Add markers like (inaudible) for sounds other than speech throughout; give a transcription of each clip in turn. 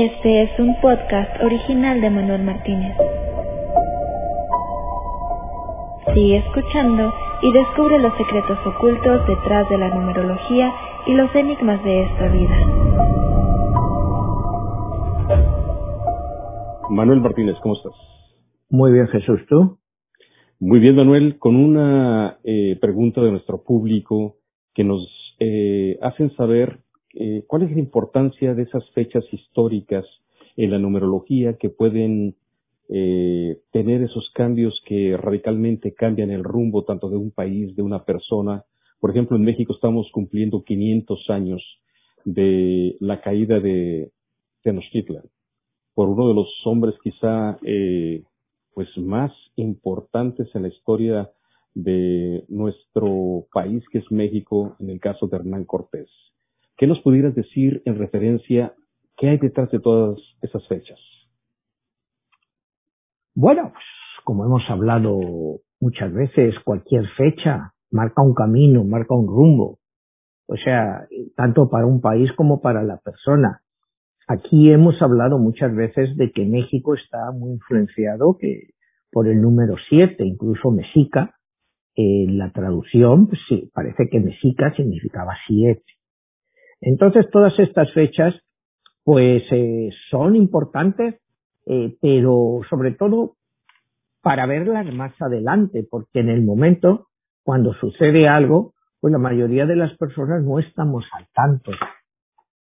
Este es un podcast original de Manuel Martínez. Sigue escuchando y descubre los secretos ocultos detrás de la numerología y los enigmas de esta vida. Manuel Martínez, ¿cómo estás? Muy bien, Jesús, ¿tú? Muy bien, Manuel, con una eh, pregunta de nuestro público que nos eh, hacen saber eh, cuál es la importancia de esas fechas históricas en la numerología que pueden eh, tener esos cambios que radicalmente cambian el rumbo tanto de un país, de una persona. Por ejemplo, en México estamos cumpliendo 500 años de la caída de Tenochtitlan por uno de los hombres quizá eh, pues más importantes en la historia de nuestro país que es México en el caso de Hernán Cortés. ¿Qué nos pudieras decir en referencia qué hay detrás de todas esas fechas? Bueno, pues, como hemos hablado muchas veces, cualquier fecha marca un camino, marca un rumbo. O sea, tanto para un país como para la persona. Aquí hemos hablado muchas veces de que México está muy influenciado que por el número 7, incluso mexica. En la traducción, pues sí, parece que mexica significaba siete. Entonces, todas estas fechas, pues eh, son importantes, eh, pero sobre todo para verlas más adelante, porque en el momento, cuando sucede algo, pues la mayoría de las personas no estamos al tanto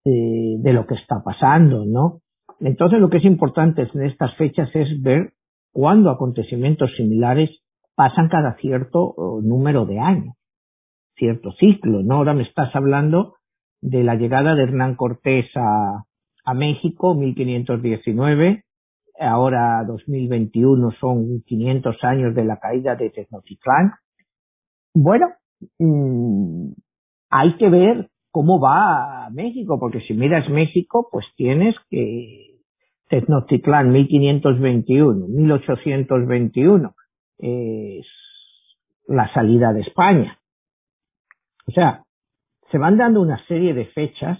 de, de lo que está pasando, ¿no? Entonces, lo que es importante en estas fechas es ver cuándo acontecimientos similares pasan cada cierto número de años, cierto ciclo, ¿no? Ahora me estás hablando de la llegada de Hernán Cortés a, a México, 1519, ahora 2021 son 500 años de la caída de Tenochtitlán. Bueno, mmm, hay que ver cómo va México, porque si miras México, pues tienes que Tenochtitlán 1521, 1821 es la salida de España. O sea, se van dando una serie de fechas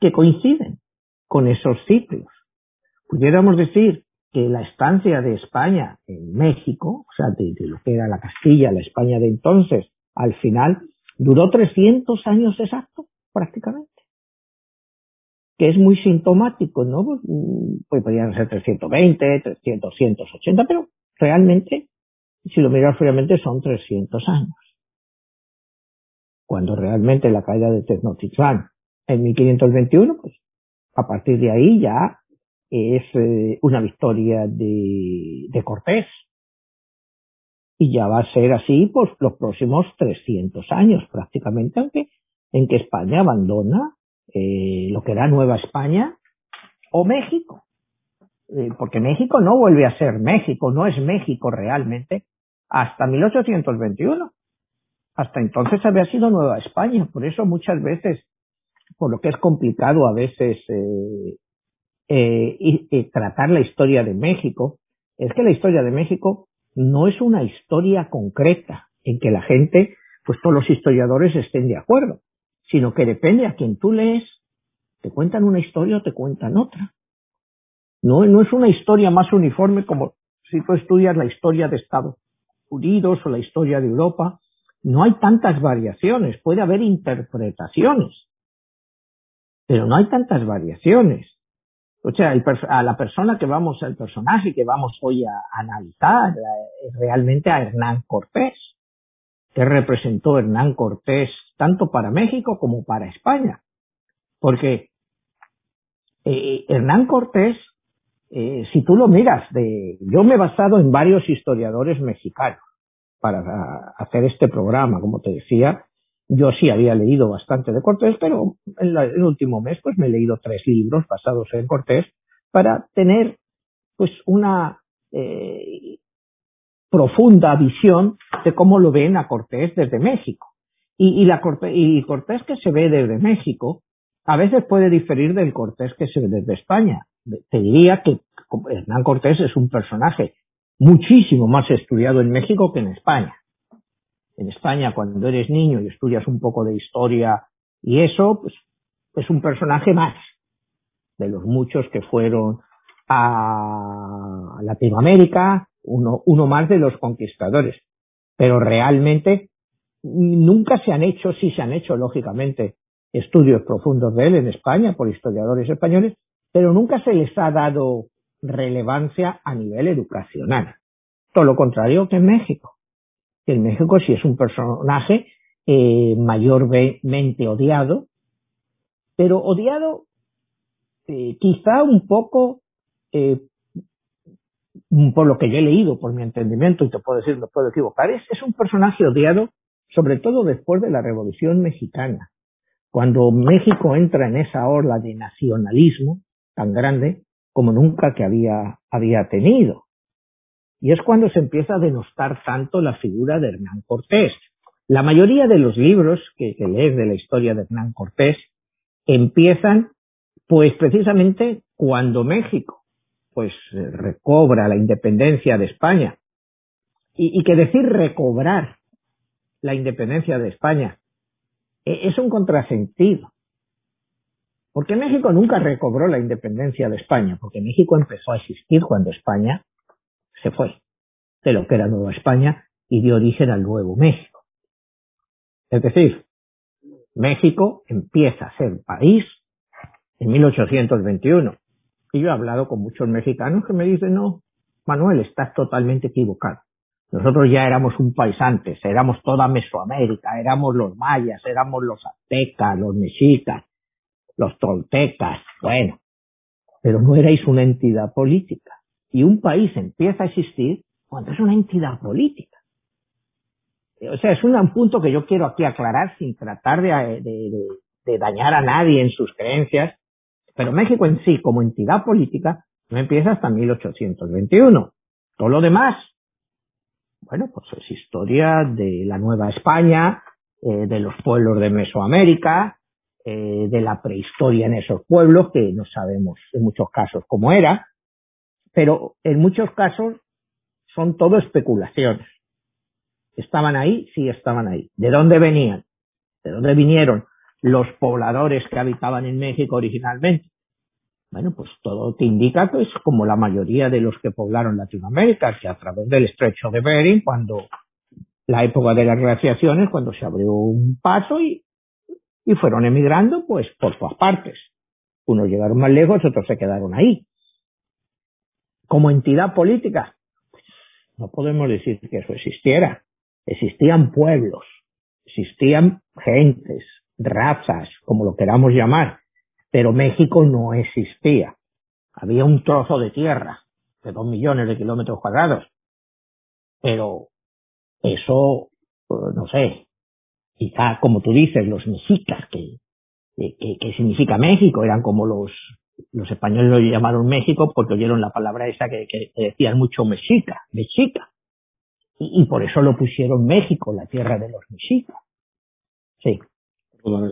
que coinciden con esos ciclos. Pudiéramos decir que la estancia de España en México, o sea, de, lo que era la Castilla, la España de entonces, al final duró 300 años exactos, prácticamente. Que es muy sintomático, ¿no? Pues podrían ser 320, 300, 180, pero realmente, si lo miras fríamente, son 300 años cuando realmente la caída de Tenochtitlán en 1521, pues a partir de ahí ya es eh, una victoria de, Cortés. Y ya va a ser así pues los próximos 300 años prácticamente, aunque en que España abandona eh, lo que era Nueva España o México. Eh, porque México no vuelve a ser México, no es México realmente hasta 1821 hasta entonces había sido Nueva España, por eso muchas veces, por lo que es complicado a veces eh, eh, tratar la historia de México, es que la historia de México no es una historia concreta en que la gente, pues todos los historiadores estén de acuerdo, sino que depende a quien tú lees, te cuentan una historia o te cuentan otra. No, no es una historia más uniforme como si tú estudias la historia de Estados Unidos o la historia de Europa, no hay tantas variaciones, puede haber interpretaciones, pero no hay tantas variaciones. O sea, el, a la persona que vamos, al personaje que vamos hoy a, analizar, eh, es realmente a Hernán Cortés, que representó Hernán Cortés tanto para México como para España. Porque eh, Hernán Cortés, eh, si tú lo miras, de, yo me he basado en varios historiadores mexicanos para hacer este programa, como te decía, yo sí había leído bastante de Cortés, pero en la, el último mes pues me he leído tres libros basados en Cortés para tener pues una eh, profunda visión de cómo lo ven a Cortés desde México. Y, la Cortés, y Cortés que se ve desde México a veces puede diferir del Cortés que se ve desde España. Te diría que Hernán Cortés es un personaje muchísimo más estudiado en México que en España. En España, cuando eres niño y estudias un poco de historia y eso, pues es un personaje más. de los muchos que fueron a Latinoamérica, uno, uno más de los conquistadores. Pero realmente nunca se han hecho, sí se han hecho, lógicamente, estudios profundos de él en España por historiadores españoles, pero nunca se les ha dado relevancia a nivel educacional. Todo lo contrario que en México. En México sí es un personaje eh, mayormente odiado, pero odiado eh, quizá un poco eh, por lo que yo he leído, por mi entendimiento, y te puedo decir, no puedo equivocar, es, es un personaje odiado, sobre todo después de la Revolución Mexicana. Cuando México entra en esa ola de nacionalismo tan grande como nunca que había, había tenido. Y es cuando se empieza a denostar tanto la figura de Hernán Cortés. La mayoría de los libros que, que lees de la historia de Hernán Cortés empiezan pues precisamente cuando México pues eh, recobra la independencia de España. Y, que decir recobrar la independencia de España e, es un contrasentido. Porque México nunca recobró la independencia de España, porque México empezó a existir cuando España se fue de lo que era Nueva España y dio origen al Nuevo México. Es decir, México empieza a ser país en 1821 y yo he hablado con muchos mexicanos que me dicen, no, Manuel, estás totalmente equivocado. Nosotros ya éramos un país antes, éramos toda Mesoamérica, éramos los mayas, éramos los aztecas, los mexicas, los toltecas, bueno, pero no erais una entidad política. Y un país empieza a existir cuando es una entidad política. O sea, es un punto que yo quiero aquí aclarar sin tratar de, de, dañar a nadie en sus creencias, pero México en sí, como entidad política, no empieza hasta 1821. Todo lo demás, bueno, pues es historia de la Nueva España, eh, de los pueblos de Mesoamérica, eh, de la prehistoria en esos pueblos, que no sabemos en muchos casos cómo era, pero en muchos casos son todo especulaciones. ¿Estaban ahí? Sí, estaban ahí. ¿De dónde venían? ¿De dónde vinieron? los pobladores que habitaban en México originalmente. Bueno, pues todo te indica que es como la mayoría de los que poblaron Latinoamérica, que a través del estrecho de Bering, cuando la época de las glaciaciones, cuando se abrió un paso y, y fueron emigrando, pues por todas partes. Unos llegaron más lejos, otros se quedaron ahí. Como entidad política, no podemos decir que eso existiera. Existían pueblos, existían gentes, razas, como lo queramos llamar, pero México no existía. Había un trozo de tierra de dos millones de kilómetros cuadrados, pero eso, pues, no sé, quizá como tú dices, los mexicas, que, que, significa México, eran como los, los españoles lo llamaron México porque oyeron la palabra esa que, que decían mucho mexica, mexica. Y, y, por eso lo pusieron México, la tierra de los mexicas. Sí.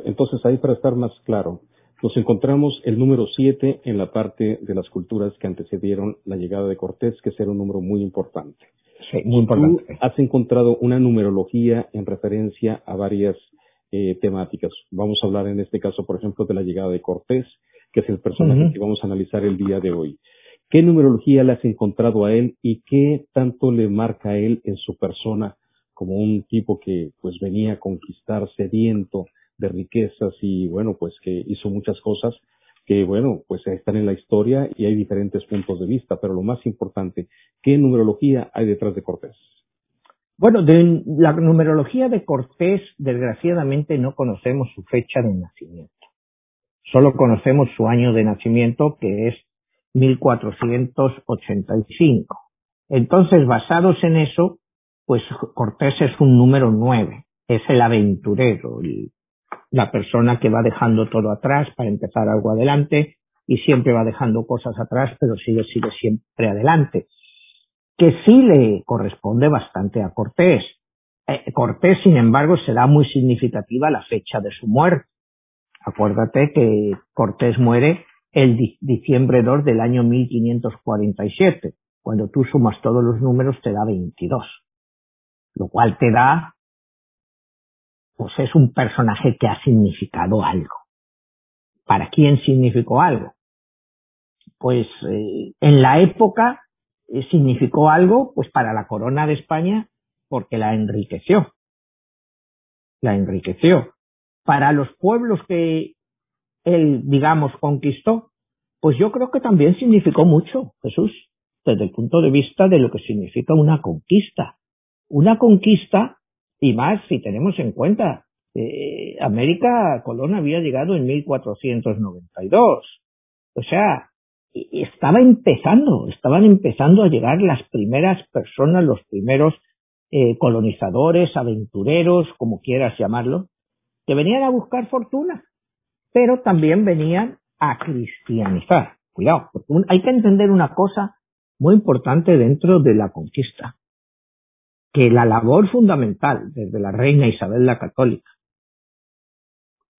Entonces, ahí para estar más claro, nos encontramos el número 7 en la parte de las culturas que antecedieron la llegada de Cortés, que será un número muy importante. Sí, muy importante. Tú has encontrado una numerología en referencia a varias eh, temáticas. Vamos a hablar en este caso, por ejemplo, de la llegada de Cortés, que es el personaje que vamos a analizar el día de hoy. ¿Qué numerología le has encontrado a él y qué tanto le marca a él en su persona como un tipo que pues venía a conquistar sediento de riquezas y bueno, pues que hizo muchas cosas que bueno, pues están en la historia y hay diferentes puntos de vista, pero lo más importante, ¿qué numerología hay detrás de Cortés? Bueno, de la numerología de Cortés, desgraciadamente no conocemos su fecha de nacimiento. Solo conocemos su año de nacimiento, que es 1485. Entonces, basados en eso, pues Cortés es un número 9, es el aventurero, el, la persona que va dejando todo atrás para empezar algo adelante y siempre va dejando cosas atrás, pero sigue, sigue siempre adelante. Que sí le corresponde bastante a Cortés. Eh, Cortés, sin embargo, será muy significativa la fecha de su muerte. Acuérdate que Cortés muere el diciembre 2 del año 1547. Cuando tú sumas todos los números te da 22. Lo cual te da pues es un personaje que ha significado algo. ¿Para quién significó algo? pues eh, en la época eh, significó algo pues para la corona de España porque la enriqueció. La enriqueció. Para los pueblos que él, digamos, conquistó, pues yo creo que también significó mucho, Jesús, desde el punto de vista de lo que significa una conquista. Una conquista, y más si tenemos en cuenta, eh, América, Colón había llegado en 1492. O sea, estaba empezando, estaban empezando a llegar las primeras personas, los primeros eh, colonizadores, aventureros, como quieras llamarlo, que venían a buscar fortuna, pero también venían a cristianizar. Cuidado, porque hay que entender una cosa muy importante dentro de la conquista, que la labor fundamental desde la reina Isabel la Católica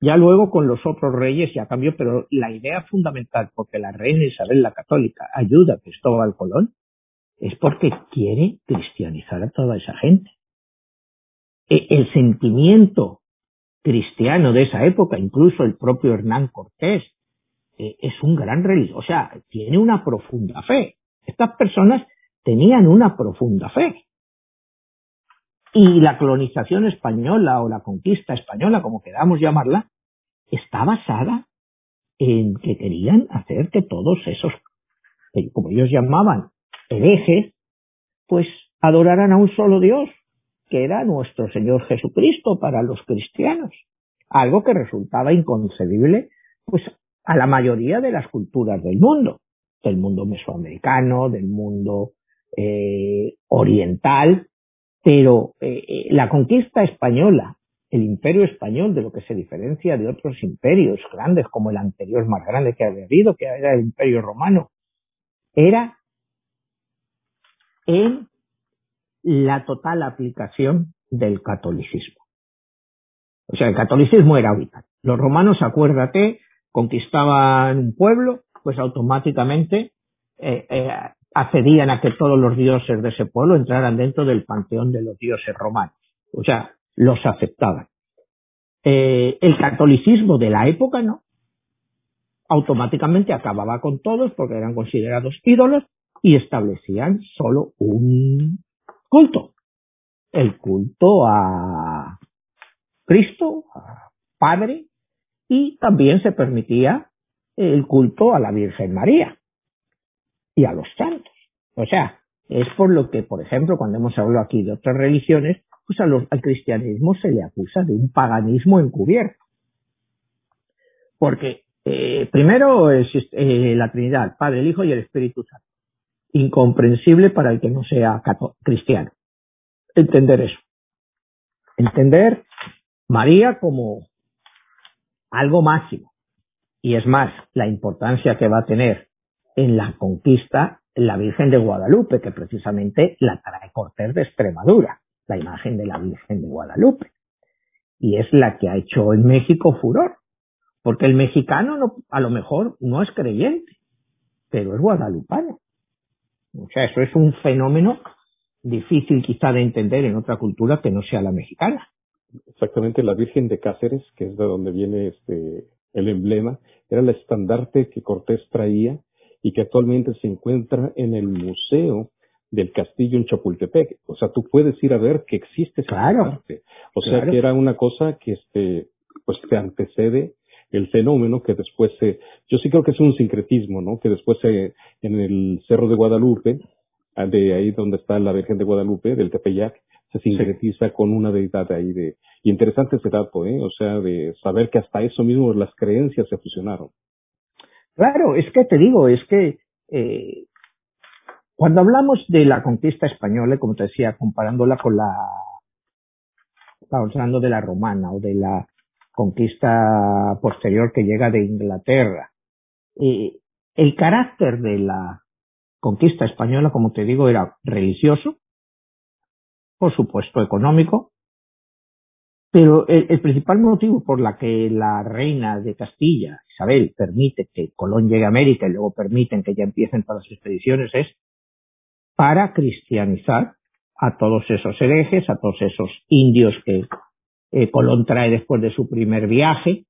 ya luego con los otros reyes ya cambió, pero la idea fundamental, porque la reina Isabel la Católica ayuda a Cristóbal Colón, es porque quiere cristianizar a toda esa gente. E, el sentimiento cristiano de esa época, incluso el propio Hernán Cortés, e, es un gran religioso, o sea, tiene una profunda fe. Estas personas tenían una profunda fe. Y la colonización española o la conquista española, como queramos llamarla, está basada en que querían hacer que todos esos, como ellos llamaban, herejes, pues adoraran a un solo Dios, que era nuestro Señor Jesucristo para los cristianos. Algo que resultaba inconcebible, pues, a la mayoría de las culturas del mundo, del mundo mesoamericano, del mundo eh, oriental, pero eh, eh, la conquista española, el imperio español, de lo que se diferencia de otros imperios grandes, como el anterior más grande que había habido, que era el imperio romano, era en la total aplicación del catolicismo. O sea, el catolicismo era vital. Los romanos, acuérdate, conquistaban un pueblo, pues automáticamente eh, accedían a que todos los dioses de ese pueblo entraran dentro del panteón de los dioses romanos. O sea, los aceptaban. Eh, el catolicismo de la época no. Automáticamente acababa con todos porque eran considerados ídolos y establecían solo un culto. El culto a Cristo, a Padre, y también se permitía el culto a la Virgen María y a los santos. O sea, es por lo que, por ejemplo, cuando hemos hablado aquí de otras religiones, pues al cristianismo se le acusa de un paganismo encubierto. Porque eh, primero es eh, la Trinidad, Padre, el Hijo y el Espíritu Santo. Incomprensible para el que no sea cristiano. Entender eso. Entender María como algo máximo. Y es más, la importancia que va a tener en la conquista la Virgen de Guadalupe, que precisamente la trae Cortés de Extremadura, la imagen de la Virgen de Guadalupe. Y es la que ha hecho en México furor, porque el mexicano no, a lo mejor no es creyente, pero es guadalupano. O sea, eso es un fenómeno difícil quizá de entender en otra cultura que no sea la mexicana. Exactamente, la Virgen de Cáceres, que es de donde viene este el emblema, era el estandarte que Cortés traía y que actualmente se encuentra en el Museo del Castillo en Chapultepec. O sea, tú puedes ir a ver que existe esa claro, O sea, que era una cosa que este, pues te antecede el fenómeno que después se, yo sí creo que es un sincretismo, ¿no? Que después se, en el Cerro de Guadalupe, ah, de ahí donde está la Virgen de Guadalupe, del Tepeyac, se sincretiza con una deidad ahí de, y interesante ese dato, ¿eh? O sea, de saber que hasta eso mismo las creencias se fusionaron. Claro, es que te digo, es que eh, cuando hablamos de la conquista española, como te decía, comparándola con la, hablando de la romana o de la conquista posterior que llega de Inglaterra, eh, el carácter de la conquista española, como te digo, era religioso, por supuesto económico, pero el, principal motivo por la que la reina de Castilla, Isabel, permite que Colón llegue a América y luego permiten que ya empiecen todas las expediciones es para cristianizar a todos esos herejes, a todos esos indios que eh, Colón trae después de su primer viaje,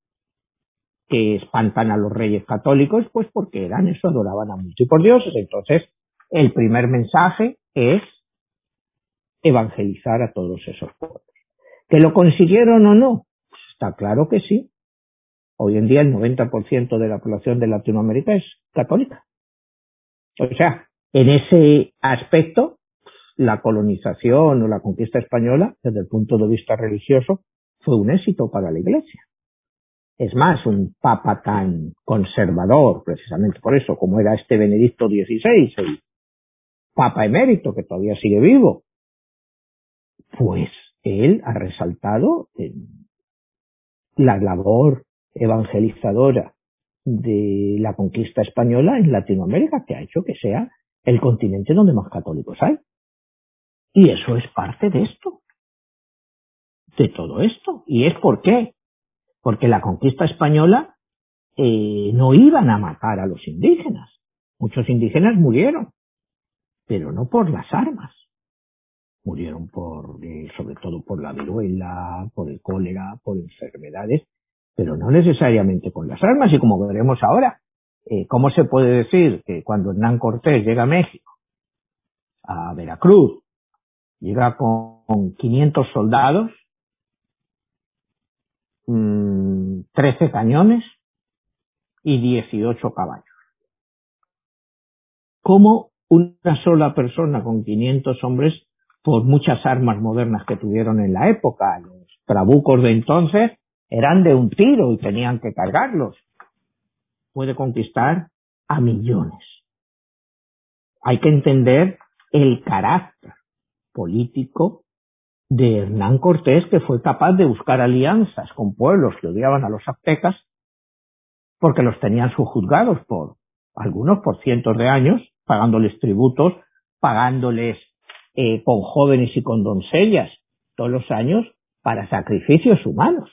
que espantan a los reyes católicos, pues porque eran eso, adoraban a por dioses. Entonces, el primer mensaje es evangelizar a todos esos pueblos. ¿Que lo consiguieron o no? Está claro que sí. Hoy en día el 90% de la población de Latinoamérica es católica. O sea, en ese aspecto, la colonización o la conquista española, desde el punto de vista religioso, fue un éxito para la Iglesia. Es más, un papa tan conservador, precisamente por eso, como era este Benedicto XVI, el papa emérito que todavía sigue vivo, pues él ha resaltado la labor evangelizadora de la conquista española en Latinoamérica, que ha hecho que sea el continente donde más católicos hay. Y eso es parte de esto, de todo esto. ¿Y es por qué? porque la conquista española eh, no iban a matar a los indígenas. Muchos indígenas murieron, pero no por las armas. Murieron por, eh, sobre todo por la viruela, por el cólera, por enfermedades, pero no necesariamente con las armas. Y como veremos ahora, eh, ¿cómo se puede decir que cuando Hernán Cortés llega a México, a Veracruz, llega con 500 soldados, 13 mm, cañones y 18 caballos. ¿Cómo una sola persona con 500 hombres, por muchas armas modernas que tuvieron en la época, los trabucos de entonces eran de un tiro y tenían que cargarlos, puede conquistar a millones? Hay que entender el carácter político de Hernán Cortés, que fue capaz de buscar alianzas con pueblos que odiaban a los aztecas, porque los tenían subjuzgados por algunos por cientos de años, pagándoles tributos, pagándoles eh, con jóvenes y con doncellas todos los años para sacrificios humanos.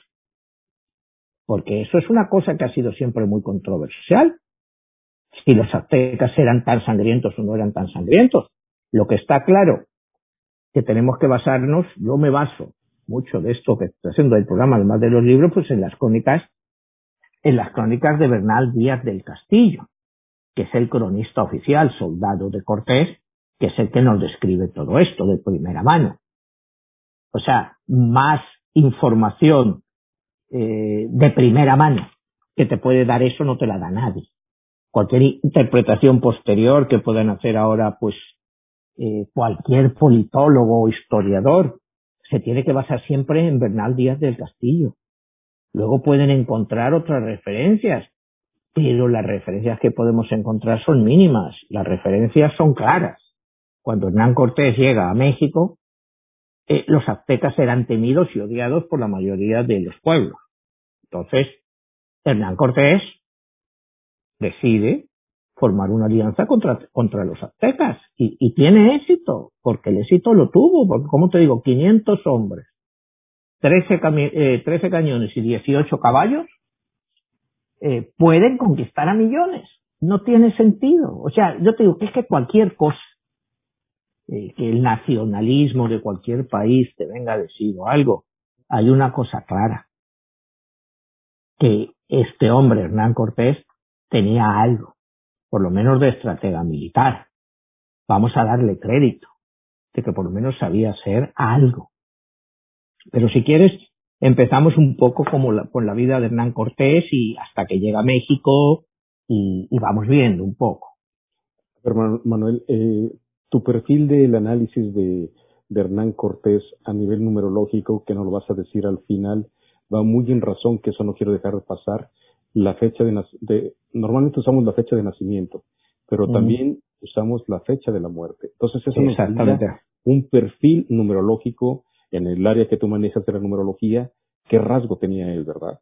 Porque eso es una cosa que ha sido siempre muy controversial. Si los aztecas eran tan sangrientos o no eran tan sangrientos. Lo que está claro que tenemos que basarnos, yo me baso mucho de esto que estoy haciendo del programa, además de los libros, pues en las crónicas, en las crónicas de Bernal Díaz del Castillo, que es el cronista oficial, soldado de Cortés, que es el que nos describe todo esto de primera mano. O sea, más información eh, de primera mano que te puede dar eso no te la da nadie. Cualquier interpretación posterior que puedan hacer ahora, pues eh, cualquier politólogo o historiador se tiene que basar siempre en Bernal Díaz del Castillo. Luego pueden encontrar otras referencias, pero las referencias que podemos encontrar son mínimas, las referencias son claras. Cuando Hernán Cortés llega a México, eh, los aztecas eran temidos y odiados por la mayoría de los pueblos. Entonces, Hernán Cortés decide formar una alianza contra, contra los aztecas. Y, tiene éxito, porque el éxito lo tuvo, porque como te digo, 500 hombres, 13, eh, 13 cañones y 18 caballos, eh, pueden conquistar a millones. No tiene sentido. O sea, yo te digo que es que cualquier cosa, eh, que el nacionalismo de cualquier país te venga a decir algo, hay una cosa clara, que este hombre, Hernán Cortés, tenía algo por lo menos de estratega militar. Vamos a darle crédito de que por lo menos sabía hacer algo. Pero si quieres, empezamos un poco como con la vida de Hernán Cortés y hasta que llega a México y, vamos viendo un poco. Manuel, eh, tu perfil del análisis de, de Hernán Cortés a nivel numerológico, que nos lo vas a decir al final, va muy en razón que eso no quiero dejar de pasar la fecha de, de normalmente usamos la fecha de nacimiento, pero también usamos la fecha de la muerte. Entonces eso nos da un perfil numerológico en el área que tú manejas de la numerología, qué rasgo tenía él, ¿verdad?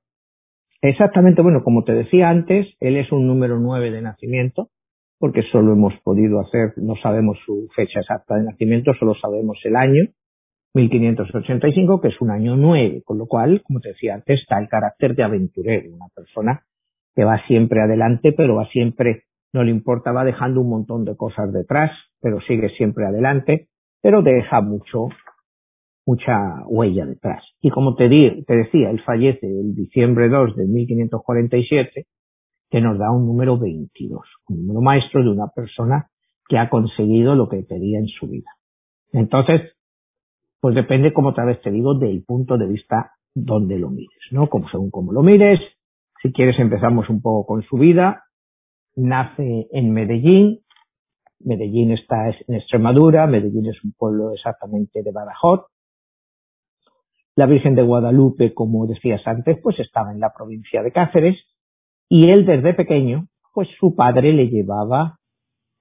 Exactamente, bueno, como te decía antes, él es un número 9 de nacimiento, porque solo hemos podido hacer, no sabemos su fecha exacta de nacimiento, solo sabemos el año, 1585, que es un año 9, con lo cual, como te decía antes, está el carácter de aventurero, una persona que va siempre adelante, pero va siempre, no le importa, va dejando un montón de cosas detrás, pero sigue siempre adelante, pero deja mucho mucha huella detrás. Y como te, di, te decía, él fallece el diciembre 2 de 1547, que nos da un número 22, un número maestro de una persona que ha conseguido lo que quería en su vida. Entonces, pues depende, como otra vez te digo, del punto de vista donde lo mires, ¿no? Como según cómo lo mires, si quieres empezamos un poco con su vida. Nace en Medellín. Medellín está en Extremadura. Medellín es un pueblo exactamente de Badajoz. La Virgen de Guadalupe, como decías antes, pues estaba en la provincia de Cáceres y él desde pequeño, pues su padre le llevaba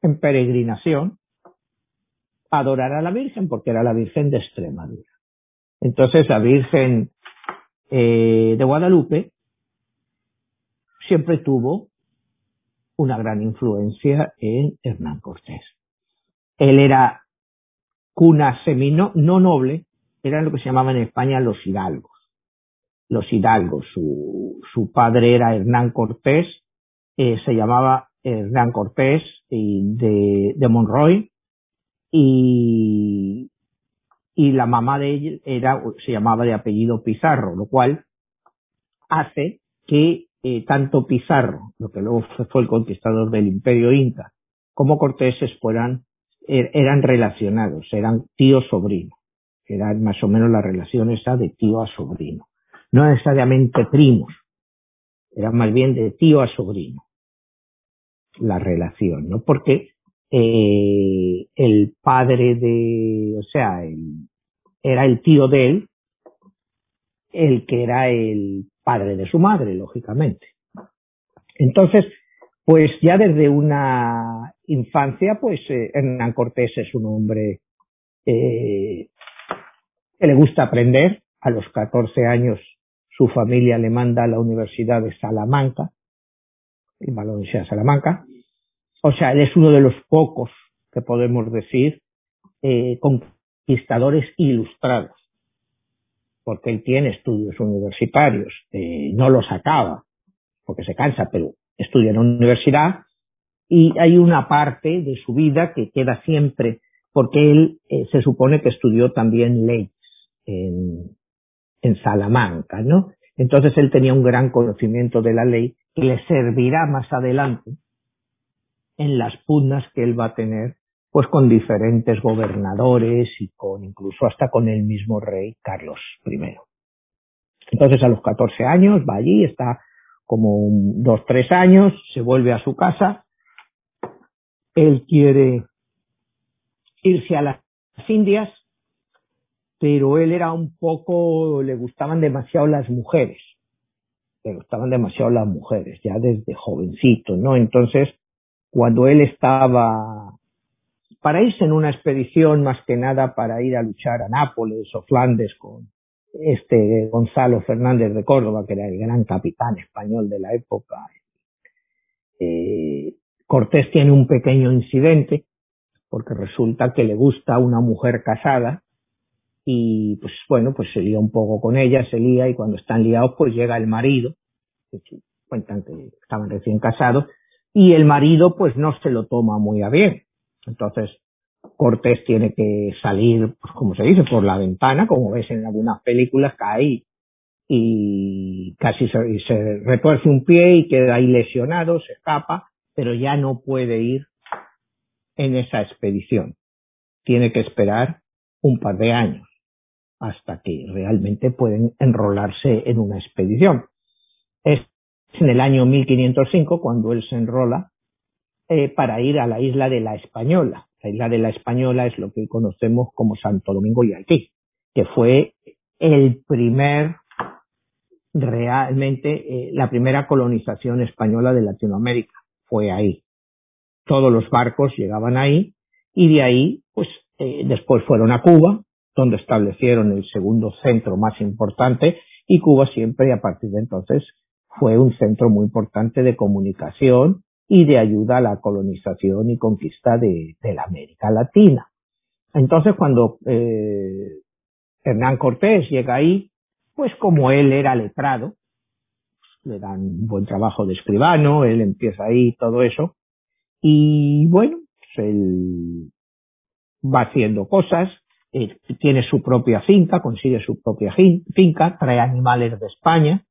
en peregrinación a adorar a la Virgen porque era la Virgen de Extremadura. Entonces la Virgen eh, de Guadalupe siempre tuvo una gran influencia en Hernán Cortés. Él era cuna semino, no noble, eran lo que se llamaban en España los hidalgos. Los hidalgos, su, su padre era Hernán Cortés, eh, se llamaba Hernán Cortés de, de Monroy y, y la mamá de él era, se llamaba de apellido Pizarro, lo cual hace que eh, tanto Pizarro, lo que luego fue el conquistador del imperio inca, como Cortés fueran, er, eran relacionados, eran tío-sobrino. Eran más o menos la relación esa de tío a sobrino. No necesariamente primos, era más bien de tío a sobrino la relación, ¿no? Porque eh, el padre de, o sea, el, era el tío de él, el que era el padre de su madre, lógicamente. Entonces, pues ya desde una infancia, pues eh, Hernán Cortés es un hombre eh, que le gusta aprender. A los 14 años su familia le manda a la Universidad de Salamanca, el Valencia Salamanca. O sea, él es uno de los pocos que podemos decir eh, conquistadores ilustrados porque él tiene estudios universitarios, eh, no los acaba, porque se cansa, pero estudia en la universidad, y hay una parte de su vida que queda siempre, porque él eh, se supone que estudió también leyes en, en Salamanca, ¿no? Entonces él tenía un gran conocimiento de la ley que le servirá más adelante en las pugnas que él va a tener pues con diferentes gobernadores y con incluso hasta con el mismo rey Carlos I. Entonces a los 14 años va allí, está como dos, tres años, se vuelve a su casa, él quiere irse a las Indias, pero él era un poco, le gustaban demasiado las mujeres, le gustaban demasiado las mujeres, ya desde jovencito, ¿no? Entonces, cuando él estaba para irse en una expedición más que nada para ir a luchar a Nápoles o Flandes con este Gonzalo Fernández de Córdoba, que era el gran capitán español de la época. Eh, Cortés tiene un pequeño incidente porque resulta que le gusta una mujer casada y pues bueno, pues se lía un poco con ella, se lía y cuando están liados pues llega el marido, cuentan que estaban recién casados, y el marido pues no se lo toma muy a bien. Entonces, Cortés tiene que salir, pues, como se dice, por la ventana, como ves en algunas películas, cae y casi se, se retuerce un pie y queda ahí lesionado, se escapa, pero ya no puede ir en esa expedición. Tiene que esperar un par de años hasta que realmente pueden enrolarse en una expedición. Es en el año 1505 cuando él se enrola eh, para ir a la isla de la Española. La isla de la Española es lo que conocemos como Santo Domingo y Haití, que fue el primer, realmente, eh, la primera colonización española de Latinoamérica. Fue ahí. Todos los barcos llegaban ahí y de ahí, pues, eh, después fueron a Cuba, donde establecieron el segundo centro más importante y Cuba siempre, a partir de entonces, fue un centro muy importante de comunicación y de ayuda a la colonización y conquista de, la América Latina. Entonces, cuando eh, Hernán Cortés llega ahí, pues como él era letrado, le dan un buen trabajo de escribano, él empieza ahí todo eso, y bueno, pues él va haciendo cosas, eh, tiene su propia finca, consigue su propia finca, trae animales de España,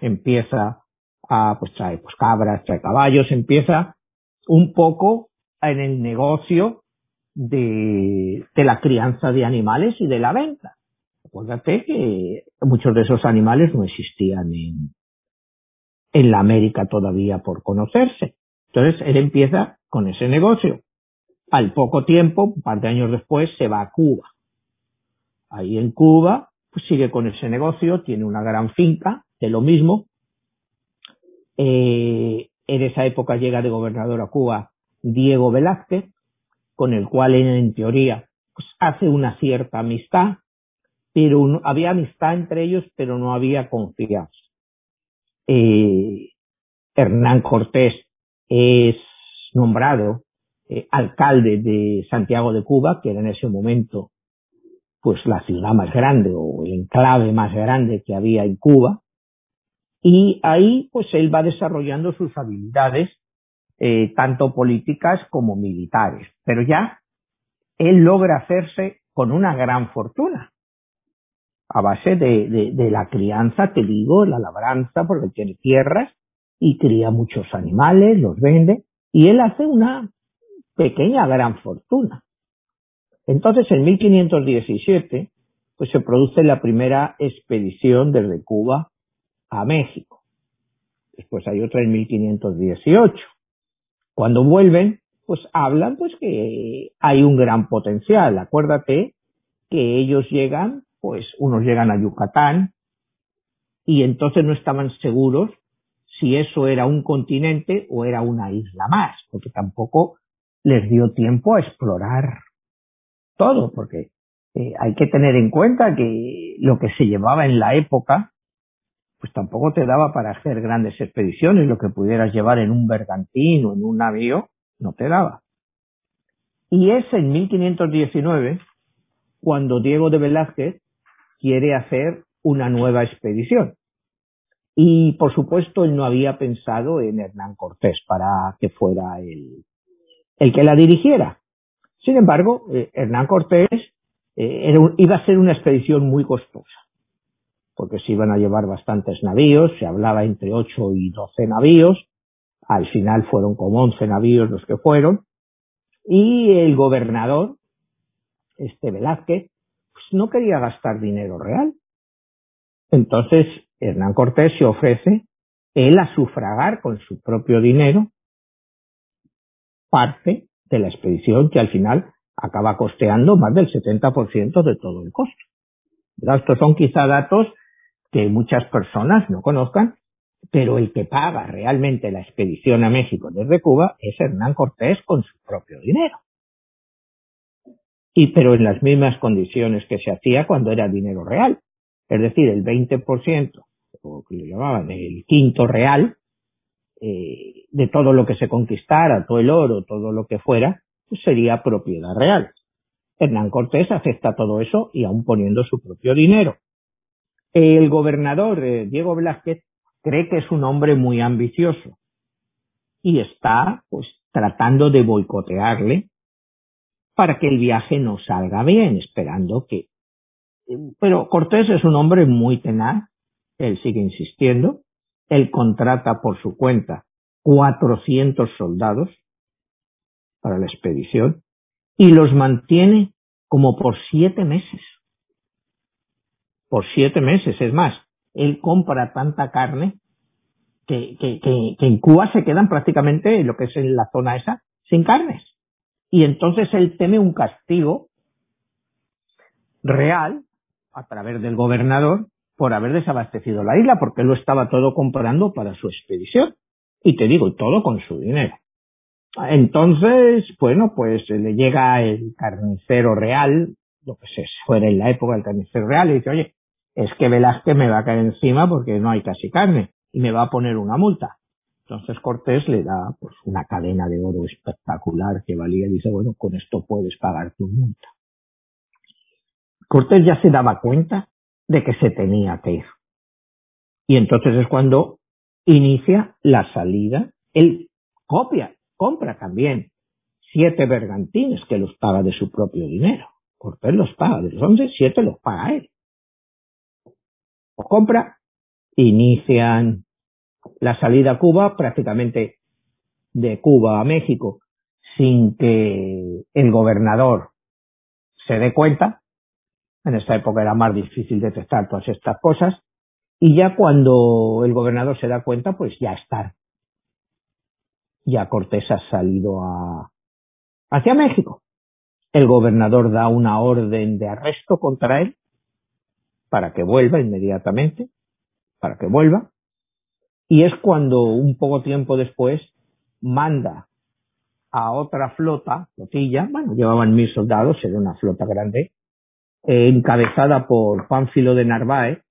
empieza a, pues trae pues cabras, trae caballos, empieza un poco en el negocio de, de la crianza de animales y de la venta. Acuérdate que muchos de esos animales no existían en, en la América todavía por conocerse. Entonces él empieza con ese negocio. Al poco tiempo, un par de años después, se va a Cuba. Ahí en Cuba, pues sigue con ese negocio, tiene una gran finca de lo mismo. Eh, en esa época llega de gobernador a Cuba Diego Velázquez, con el cual en teoría pues, hace una cierta amistad, pero había amistad entre ellos, pero no había confianza. Eh, Hernán Cortés es nombrado eh, alcalde de Santiago de Cuba, que era en ese momento pues la ciudad más grande o el enclave más grande que había en Cuba, y ahí pues él va desarrollando sus habilidades eh, tanto políticas como militares, pero ya él logra hacerse con una gran fortuna. A base de, de, la crianza, te digo, la labranza, porque tiene tierras y cría muchos animales, los vende, y él hace una pequeña gran fortuna. Entonces, en 1517, pues se produce la primera expedición desde Cuba a México. Después hay otra en 1518. Cuando vuelven, pues hablan pues que hay un gran potencial. Acuérdate que ellos llegan, pues unos llegan a Yucatán y entonces no estaban seguros si eso era un continente o era una isla más, porque tampoco les dio tiempo a explorar todo, porque eh, hay que tener en cuenta que lo que se llevaba en la época, pues tampoco te daba para hacer grandes expediciones, lo que pudieras llevar en un bergantín o en un navío, no te daba. Y es en 1519 cuando Diego de Velázquez quiere hacer una nueva expedición. Y por supuesto él no había pensado en Hernán Cortés para que fuera el, el que la dirigiera. Sin embargo, eh, Hernán Cortés eh, iba a ser una expedición muy costosa, porque se iban a llevar bastantes navíos, se hablaba entre 8 y 12 navíos, al final fueron como 11 navíos los que fueron, y el gobernador, este Velázquez, pues no quería gastar dinero real. Entonces, Hernán Cortés se ofrece él a sufragar con su propio dinero parte de la expedición que al final acaba costeando más del 70% de todo el costo. Estos son quizá datos que muchas personas no conozcan, pero el que paga realmente la expedición a México desde Cuba es Hernán Cortés con su propio dinero. Y pero en las mismas condiciones que se hacía cuando era dinero real. Es decir, el 20%, o que lo llamaban el quinto real, eh, de todo lo que se conquistara, todo el oro, todo lo que fuera, pues sería propiedad real. Hernán Cortés acepta todo eso y aún poniendo su propio dinero. El gobernador eh, Diego Velázquez cree que es un hombre muy ambicioso y está pues tratando de boicotearle para que el viaje no salga bien, esperando que... Pero Cortés es un hombre muy tenaz, él sigue insistiendo, él contrata por su cuenta 400 soldados para la expedición y los mantiene como por siete meses. Por siete meses, es más, él compra tanta carne que, en Cuba se quedan prácticamente, lo que es en la zona esa, sin carnes. Y entonces él teme un castigo real a través del gobernador por haber desabastecido la isla, porque lo estaba todo comprando para su expedición. Y te digo, todo con su dinero. Entonces, bueno, pues le llega el carnicero real, lo que se fuera en la época del carnicero real, y dice, oye, es que Velázquez me va a caer encima porque no hay casi carne, y me va a poner una multa. Entonces Cortés le da pues una cadena de oro espectacular que valía y dice, bueno, con esto puedes pagar tu multa. Cortés ya se daba cuenta de que se tenía que ir. Y entonces es cuando inicia la salida. Él copia, compra también siete bergantines que los paga de su propio dinero. Cortés los paga, de los 11, 7 los paga él. Los compra, inician la salida a Cuba, prácticamente de Cuba a México, sin que el gobernador se dé cuenta. En esta época era más difícil detectar todas estas cosas. Y ya cuando el gobernador se da cuenta, pues ya está. Ya Cortés ha salido a, hacia México. El gobernador da una orden de arresto contra él para que vuelva inmediatamente, para que vuelva. Y es cuando un poco tiempo después manda a otra flota, flotilla, bueno, llevaban mil soldados, era una flota grande, encabezada por Pánfilo de Narváez,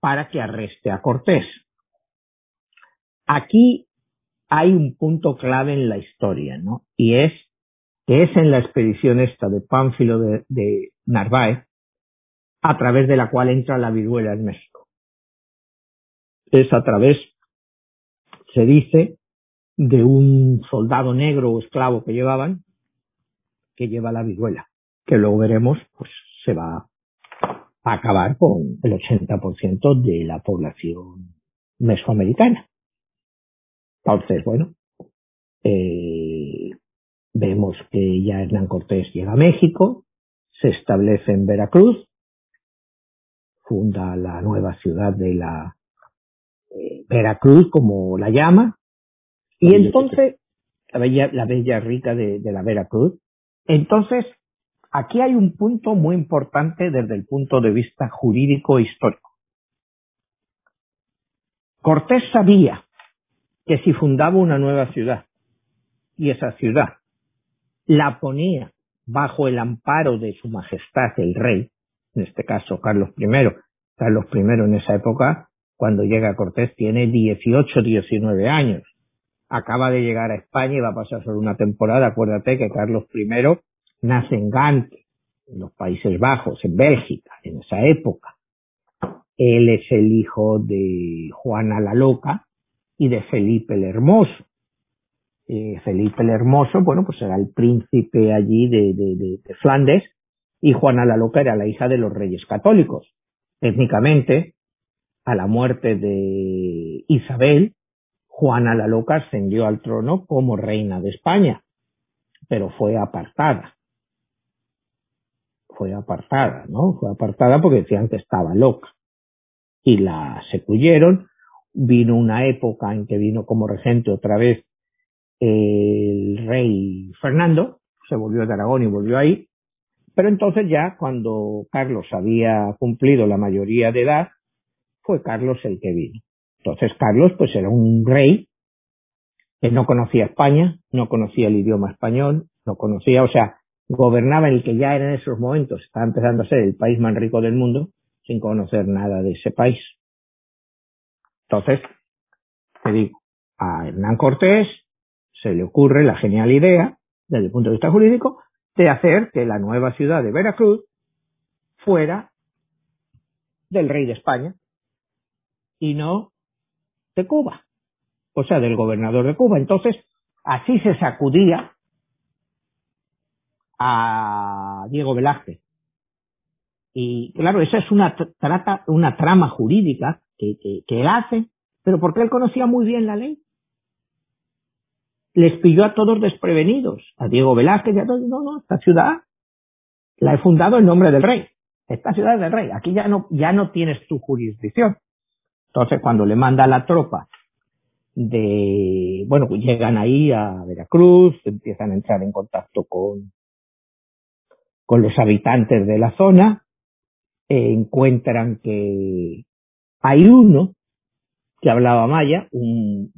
para que arreste a Cortés. Aquí hay un punto clave en la historia, ¿no? Y es que es en la expedición esta de Pánfilo de, de Narváez, a través de la cual entra la viruela en México. Es a través, se dice, de un soldado negro o esclavo que llevaban, que lleva la viruela, que luego veremos, pues se va a acabar con el 80% de la población mesoamericana. Entonces, bueno, eh, vemos que ya Hernán Cortés llega a México, se establece en Veracruz, funda la nueva ciudad de la eh, Veracruz, como la llama, y entonces, la bella, la bella rica de, de la Veracruz. Entonces, aquí hay un punto muy importante desde el punto de vista jurídico e histórico. Cortés sabía que si fundaba una nueva ciudad y esa ciudad la ponía bajo el amparo de su majestad el rey, en este caso Carlos I, Carlos I en esa época, cuando llega Cortés, tiene 18, 19 años acaba de llegar a España y va a pasar solo una temporada. Acuérdate que Carlos I nace en Gante, en los Países Bajos, en Bélgica, en esa época. Él es el hijo de Juana la Loca y de Felipe el Hermoso. Eh, Felipe el Hermoso, bueno, pues era el príncipe allí de, de, de, de Flandes y Juana la Loca era la hija de los reyes católicos. Técnicamente, a la muerte de Isabel, Juana la Loca ascendió al trono como reina de España, pero fue apartada. Fue apartada, ¿no? Fue apartada porque decían que estaba loca. Y la secuyeron. Vino una época en que vino como regente otra vez el rey Fernando, se volvió de Aragón y volvió ahí. Pero entonces ya cuando Carlos había cumplido la mayoría de edad, fue Carlos el que vino. Entonces Carlos pues era un rey que no conocía España, no conocía el idioma español, no conocía, o sea, gobernaba el que ya era en esos momentos, estaba empezando a ser el país más rico del mundo, sin conocer nada de ese país. Entonces, te digo, a Hernán Cortés se le ocurre la genial idea, desde el punto de vista jurídico, de hacer que la nueva ciudad de Veracruz fuera del rey de España y no de Cuba, o sea, del gobernador de Cuba. Entonces, así se sacudía a Diego Velázquez. Y claro, esa es una, trata, una trama jurídica que, que, que él hace, pero porque él conocía muy bien la ley. Les pilló a todos desprevenidos, a Diego Velázquez y a todos, no, no, esta ciudad la he fundado en nombre del rey. Esta ciudad es del rey, aquí ya no, ya no tienes tu jurisdicción. Entonces, cuando le manda la tropa de, bueno, pues llegan ahí a Veracruz, empiezan a entrar en contacto con, con los habitantes de la zona, eh, encuentran que hay uno que hablaba maya, un,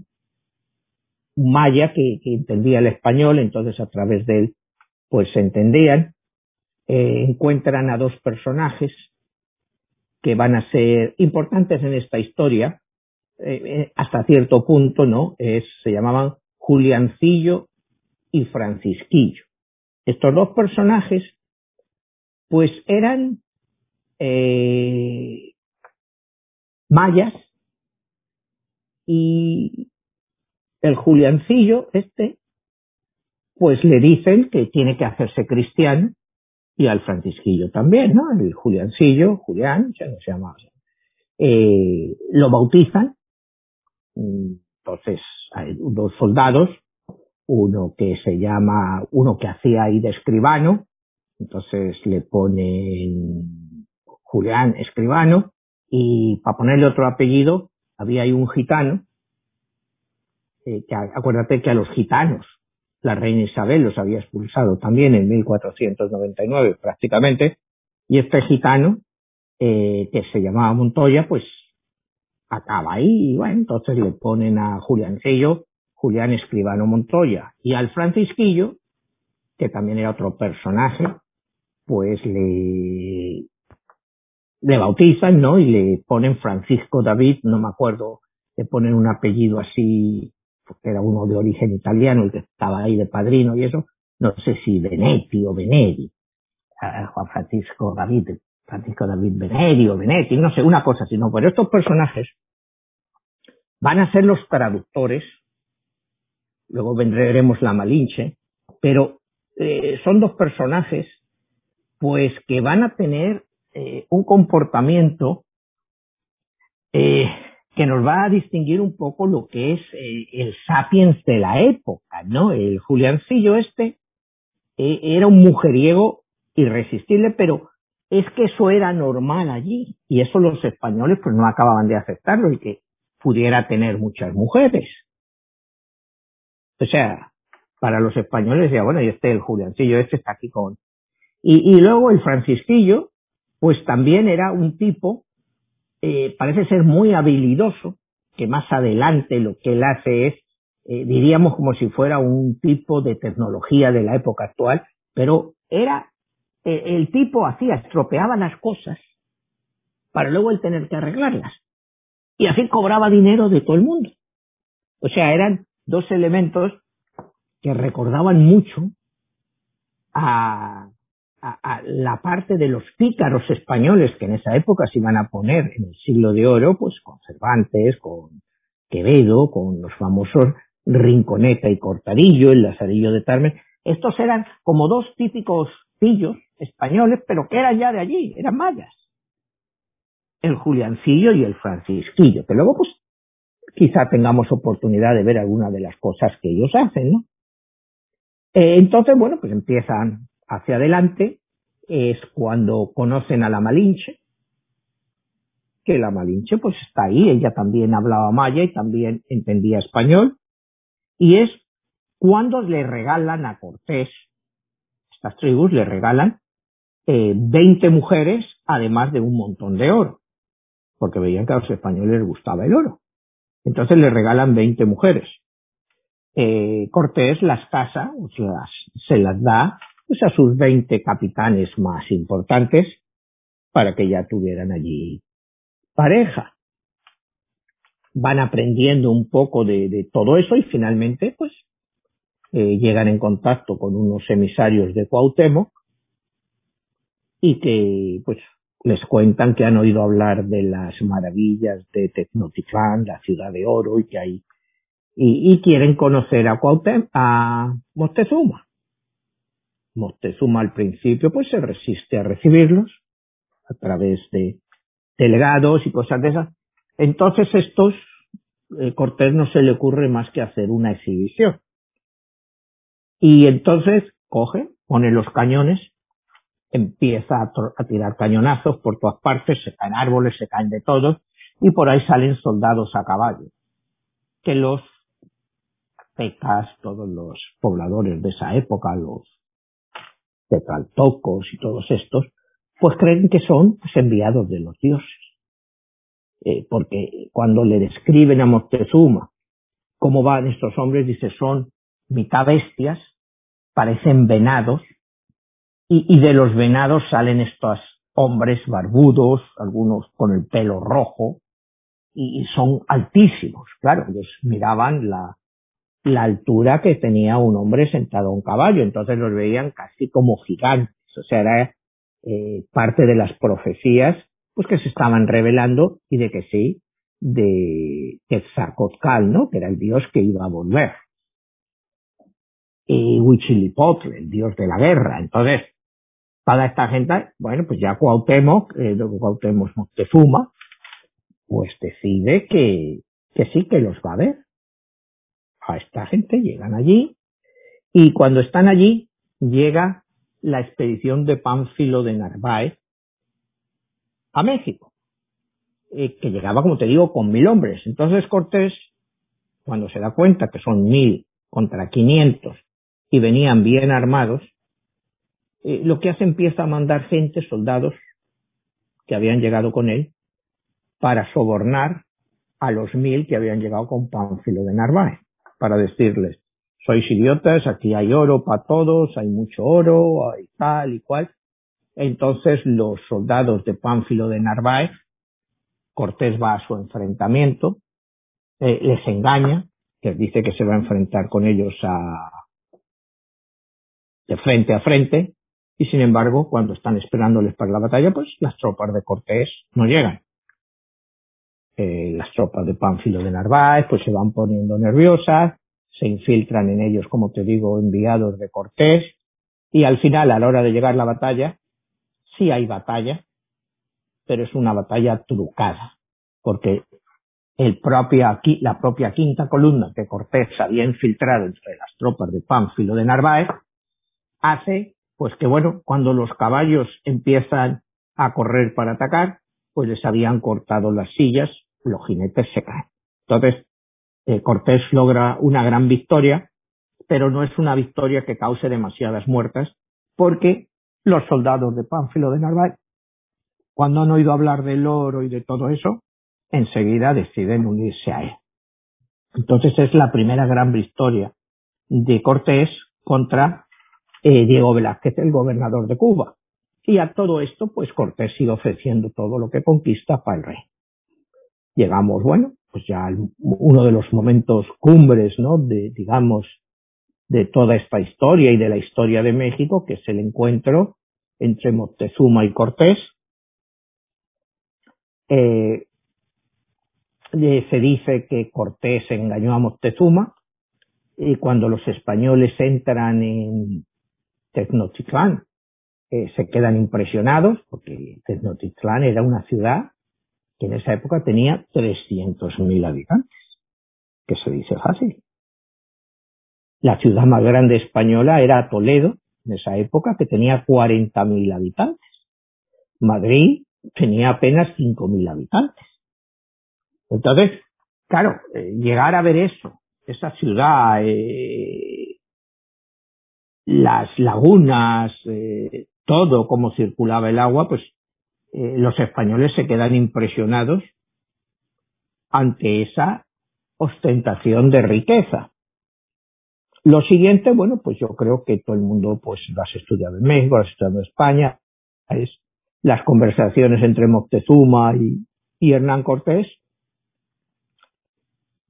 maya que, entendía el español, entonces a través de él pues se entendían, eh, encuentran a dos personajes que van a ser importantes en esta historia, eh, hasta cierto punto, ¿no? Es, se llamaban Juliancillo y Francisquillo. Estos dos personajes, pues eran eh, mayas y el Juliancillo, este, pues le dicen que tiene que hacerse cristiano y al Francisquillo también, ¿no? El Juliancillo, Julián, ya no se llama, eh, lo bautizan, entonces hay dos soldados, uno que se llama, uno que hacía ahí de escribano, entonces le ponen Julián Escribano, y para ponerle otro apellido, había ahí un gitano, eh, que acuérdate que a los gitanos la reina Isabel los había expulsado también en 1499 prácticamente, y este gitano, eh, que se llamaba Montoya, pues acaba ahí, y bueno, entonces le ponen a Juliancillo, Julián Escribano Montoya, y al Francisquillo, que también era otro personaje, pues le, le bautizan, ¿no? Y le ponen Francisco David, no me acuerdo, le ponen un apellido así, porque era uno de origen italiano, el que estaba ahí de padrino y eso, no sé si Benetti o Benedi, Juan Francisco David, Francisco David Benedi o Benetti, no sé, una cosa así, no, pero estos personajes van a ser los traductores, luego vendremos la Malinche, pero eh, son dos personajes pues que van a tener eh, un comportamiento eh, que nos va a distinguir un poco lo que es eh, el sapiens de la época, ¿no? El Juliancillo este era un mujeriego irresistible, pero es que eso era normal allí y eso los españoles pues no acababan de aceptarlo y que pudiera tener muchas mujeres. O sea, para los españoles decía, bueno, y este el Juliancillo este está aquí con... Y, luego el Francisquillo, pues también era un tipo, eh, parece ser muy habilidoso, que más adelante lo que él hace es, eh, diríamos como si fuera un tipo de tecnología de la época actual, pero era, eh, el tipo hacía, estropeaba las cosas para luego él tener que arreglarlas. Y así cobraba dinero de todo el mundo. O sea, eran dos elementos que recordaban mucho a, a, la parte de los pícaros españoles que en esa época se iban a poner en el siglo de oro, pues con Cervantes, con Quevedo, con los famosos Rinconeta y Cortarillo, el Lazarillo de Tarmen. Estos eran como dos típicos pillos españoles, pero que eran ya de allí, eran mayas. El Juliancillo y el Francisquillo, que luego pues quizá tengamos oportunidad de ver alguna de las cosas que ellos hacen, ¿no? Eh, entonces, bueno, pues empiezan hacia adelante es cuando conocen a la Malinche, que la Malinche pues está ahí, ella también hablaba maya y también entendía español, y es cuando le regalan a Cortés, estas tribus le regalan eh, 20 mujeres, además de un montón de oro, porque veían que a los españoles les gustaba el oro. Entonces le regalan 20 mujeres. Eh, Cortés las casa, se las da pues a sus 20 capitanes más importantes para que ya tuvieran allí pareja. Van aprendiendo un poco de, todo eso y finalmente pues eh, llegan en contacto con unos emisarios de Cuauhtémoc y que pues les cuentan que han oído hablar de las maravillas de Tecnotitlán, la ciudad de oro y que hay y, quieren conocer a Cuauhtémoc, a Moctezuma. Moctezuma al principio pues se resiste a recibirlos a través de delegados y cosas de esas. Entonces estos, eh, Cortés no se le ocurre más que hacer una exhibición. Y entonces coge, pone los cañones, empieza a, a, tirar cañonazos por todas partes, se caen árboles, se caen de todos, y por ahí salen soldados a caballo, que los pecas, todos los pobladores de esa época, los Tetraltocos y todos estos, pues creen que son pues, enviados de los dioses. Eh, porque cuando le describen a Moctezuma cómo van estos hombres, dice, son mitad bestias, parecen venados, y, de los venados salen estos hombres barbudos, algunos con el pelo rojo, y, y son altísimos. Claro, ellos miraban la, la altura que tenía un hombre sentado a un caballo, entonces los veían casi como gigantes, o sea, era eh, parte de las profecías pues que se estaban revelando y de que sí, de Quetzalcoatl, ¿no? Que era el dios que iba a volver. Y Huichilipotle, el dios de la guerra. Entonces, Para esta gente, bueno, pues ya Cuauhtémoc, eh, Cuauhtémoc Moctezuma, pues decide que, que sí, que los va a ver. A esta gente llegan allí y cuando están allí llega la expedición de Pánfilo de Narváez a México, eh, que llegaba, como te digo, con mil hombres. Entonces Cortés, cuando se da cuenta que son mil contra quinientos y venían bien armados, eh, lo que hace empieza a mandar gente, soldados que habían llegado con él, para sobornar a los mil que habían llegado con Pánfilo de Narváez, para decirles, sois idiotas, aquí hay oro para todos, hay mucho oro, hay tal y cual. Entonces los soldados de Pánfilo de Narváez, Cortés va a su enfrentamiento, eh, les engaña, les dice que se va a enfrentar con ellos a, de frente a frente, y sin embargo, cuando están esperándoles para la batalla, pues las tropas de Cortés no llegan. Eh, las tropas de Pánfilo de Narváez pues se van poniendo nerviosas, se infiltran en ellos, como te digo, enviados de Cortés, y al final, a la hora de llegar la batalla, sí hay batalla, pero es una batalla trucada, porque el propia, la propia quinta columna que Cortés había infiltrado entre las tropas de Pánfilo de Narváez, hace pues que bueno, cuando los caballos empiezan a correr para atacar, pues les habían cortado las sillas, los jinetes se caen. Entonces, eh, Cortés logra una gran victoria, pero no es una victoria que cause demasiadas muertas, porque los soldados de Pánfilo de Narváez, cuando han oído hablar del oro y de todo eso, enseguida deciden unirse a él. Entonces es la primera gran victoria de Cortés contra eh, Diego Velázquez, el gobernador de Cuba. Y a todo esto, pues Cortés sigue ofreciendo todo lo que conquista para el rey. Llegamos, bueno, pues ya uno de los momentos cumbres, ¿no? De, digamos, de toda esta historia y de la historia de México, que es el encuentro entre Moctezuma y Cortés. Eh, se dice que Cortés engañó a Moctezuma y cuando los españoles entran en, Tenochtitlán. Eh, se quedan impresionados porque Tenochtitlán era una ciudad que en esa época tenía 300.000 habitantes, que se dice fácil. La ciudad más grande española era Toledo, en esa época, que tenía 40.000 habitantes. Madrid tenía apenas 5.000 habitantes. Entonces, claro, eh, llegar a ver eso, esa ciudad eh, las lagunas, todo cómo circulaba el agua, pues eh, los españoles se quedan impresionados ante esa ostentación de riqueza. Lo siguiente, bueno, pues yo creo que todo el mundo pues lo has estudiado en México, lo has estudiado en España, es las conversaciones entre Moctezuma y, y Hernán Cortés,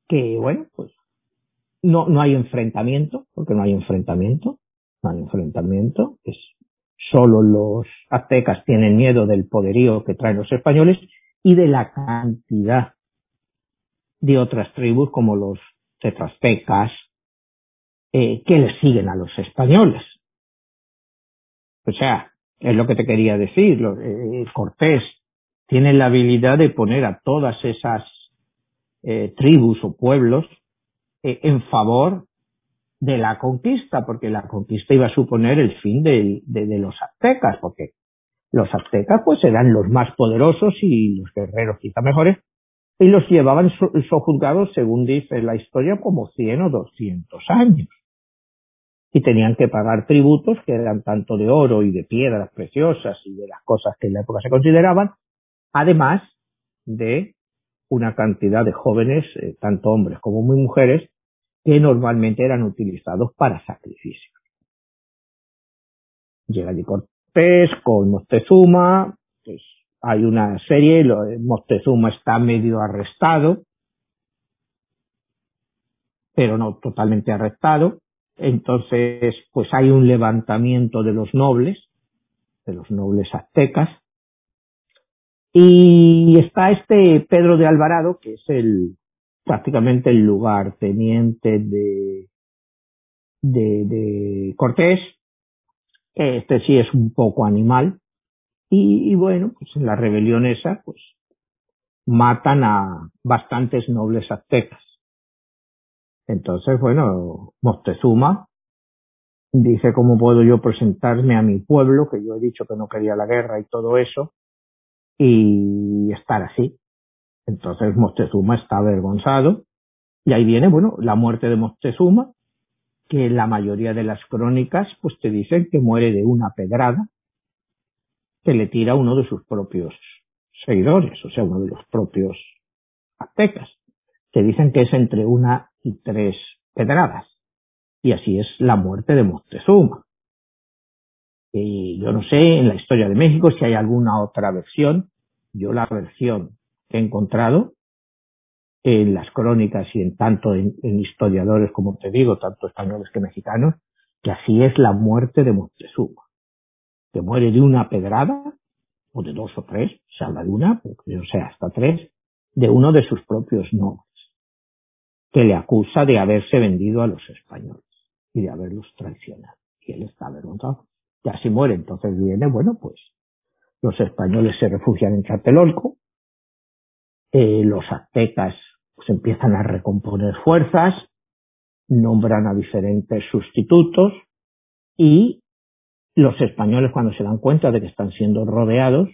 que bueno, pues no, no hay enfrentamiento, porque no hay enfrentamiento, no hay enfrentamiento, es solo los aztecas tienen miedo del poderío que traen los españoles y de la cantidad de otras tribus como los tetrastecas eh, que les siguen a los españoles. O sea, es lo que te quería decir, eh, Cortés tiene la habilidad de poner a todas esas eh, tribus o pueblos en favor de la conquista, porque la conquista iba a suponer el fin de, los aztecas, porque los aztecas pues eran los más poderosos y los guerreros quizá mejores, y los llevaban sojuzgados, según dice la historia, como 100 o 200 años. Y tenían que pagar tributos que eran tanto de oro y de piedras preciosas y de las cosas que en la época se consideraban, además de una cantidad de jóvenes, eh, tanto hombres como muy mujeres, que normalmente eran utilizados para sacrificios. Llega de Cortés con Moctezuma, pues hay una serie, Moctezuma está medio arrestado, pero no totalmente arrestado. Entonces, pues hay un levantamiento de los nobles, de los nobles aztecas, y está este Pedro de Alvarado, que es el, prácticamente el lugar teniente de, de, de Cortés, Este sí es un poco animal. Y, y bueno, pues en la rebelión esa, pues matan a bastantes nobles aztecas. Entonces, bueno, Moctezuma dice cómo puedo yo presentarme a mi pueblo, que yo he dicho que no quería la guerra y todo eso, y estar así. Entonces Moctezuma está avergonzado y ahí viene, bueno, la muerte de Moctezuma, que la mayoría de las crónicas pues te dicen que muere de una pedrada que le tira uno de sus propios seguidores, o sea, uno de los propios aztecas, que dicen que es entre una y tres pedradas. Y así es la muerte de Moctezuma. Y yo no sé en la historia de México si hay alguna otra versión. Yo la versión encontrado en las crónicas y en tanto en, historiadores como te digo, tanto españoles que mexicanos, que así es la muerte de Moctezuma. Que muere de una pedrada, o de dos o tres, se habla de una, o sea, hasta tres, de uno de sus propios nobles, que le acusa de haberse vendido a los españoles y de haberlos traicionado. Y él está avergonzado. Y así muere. Entonces viene, bueno, pues los españoles se refugian en Chatelolco, eh, los aztecas pues empiezan a recomponer fuerzas, nombran a diferentes sustitutos y los españoles cuando se dan cuenta de que están siendo rodeados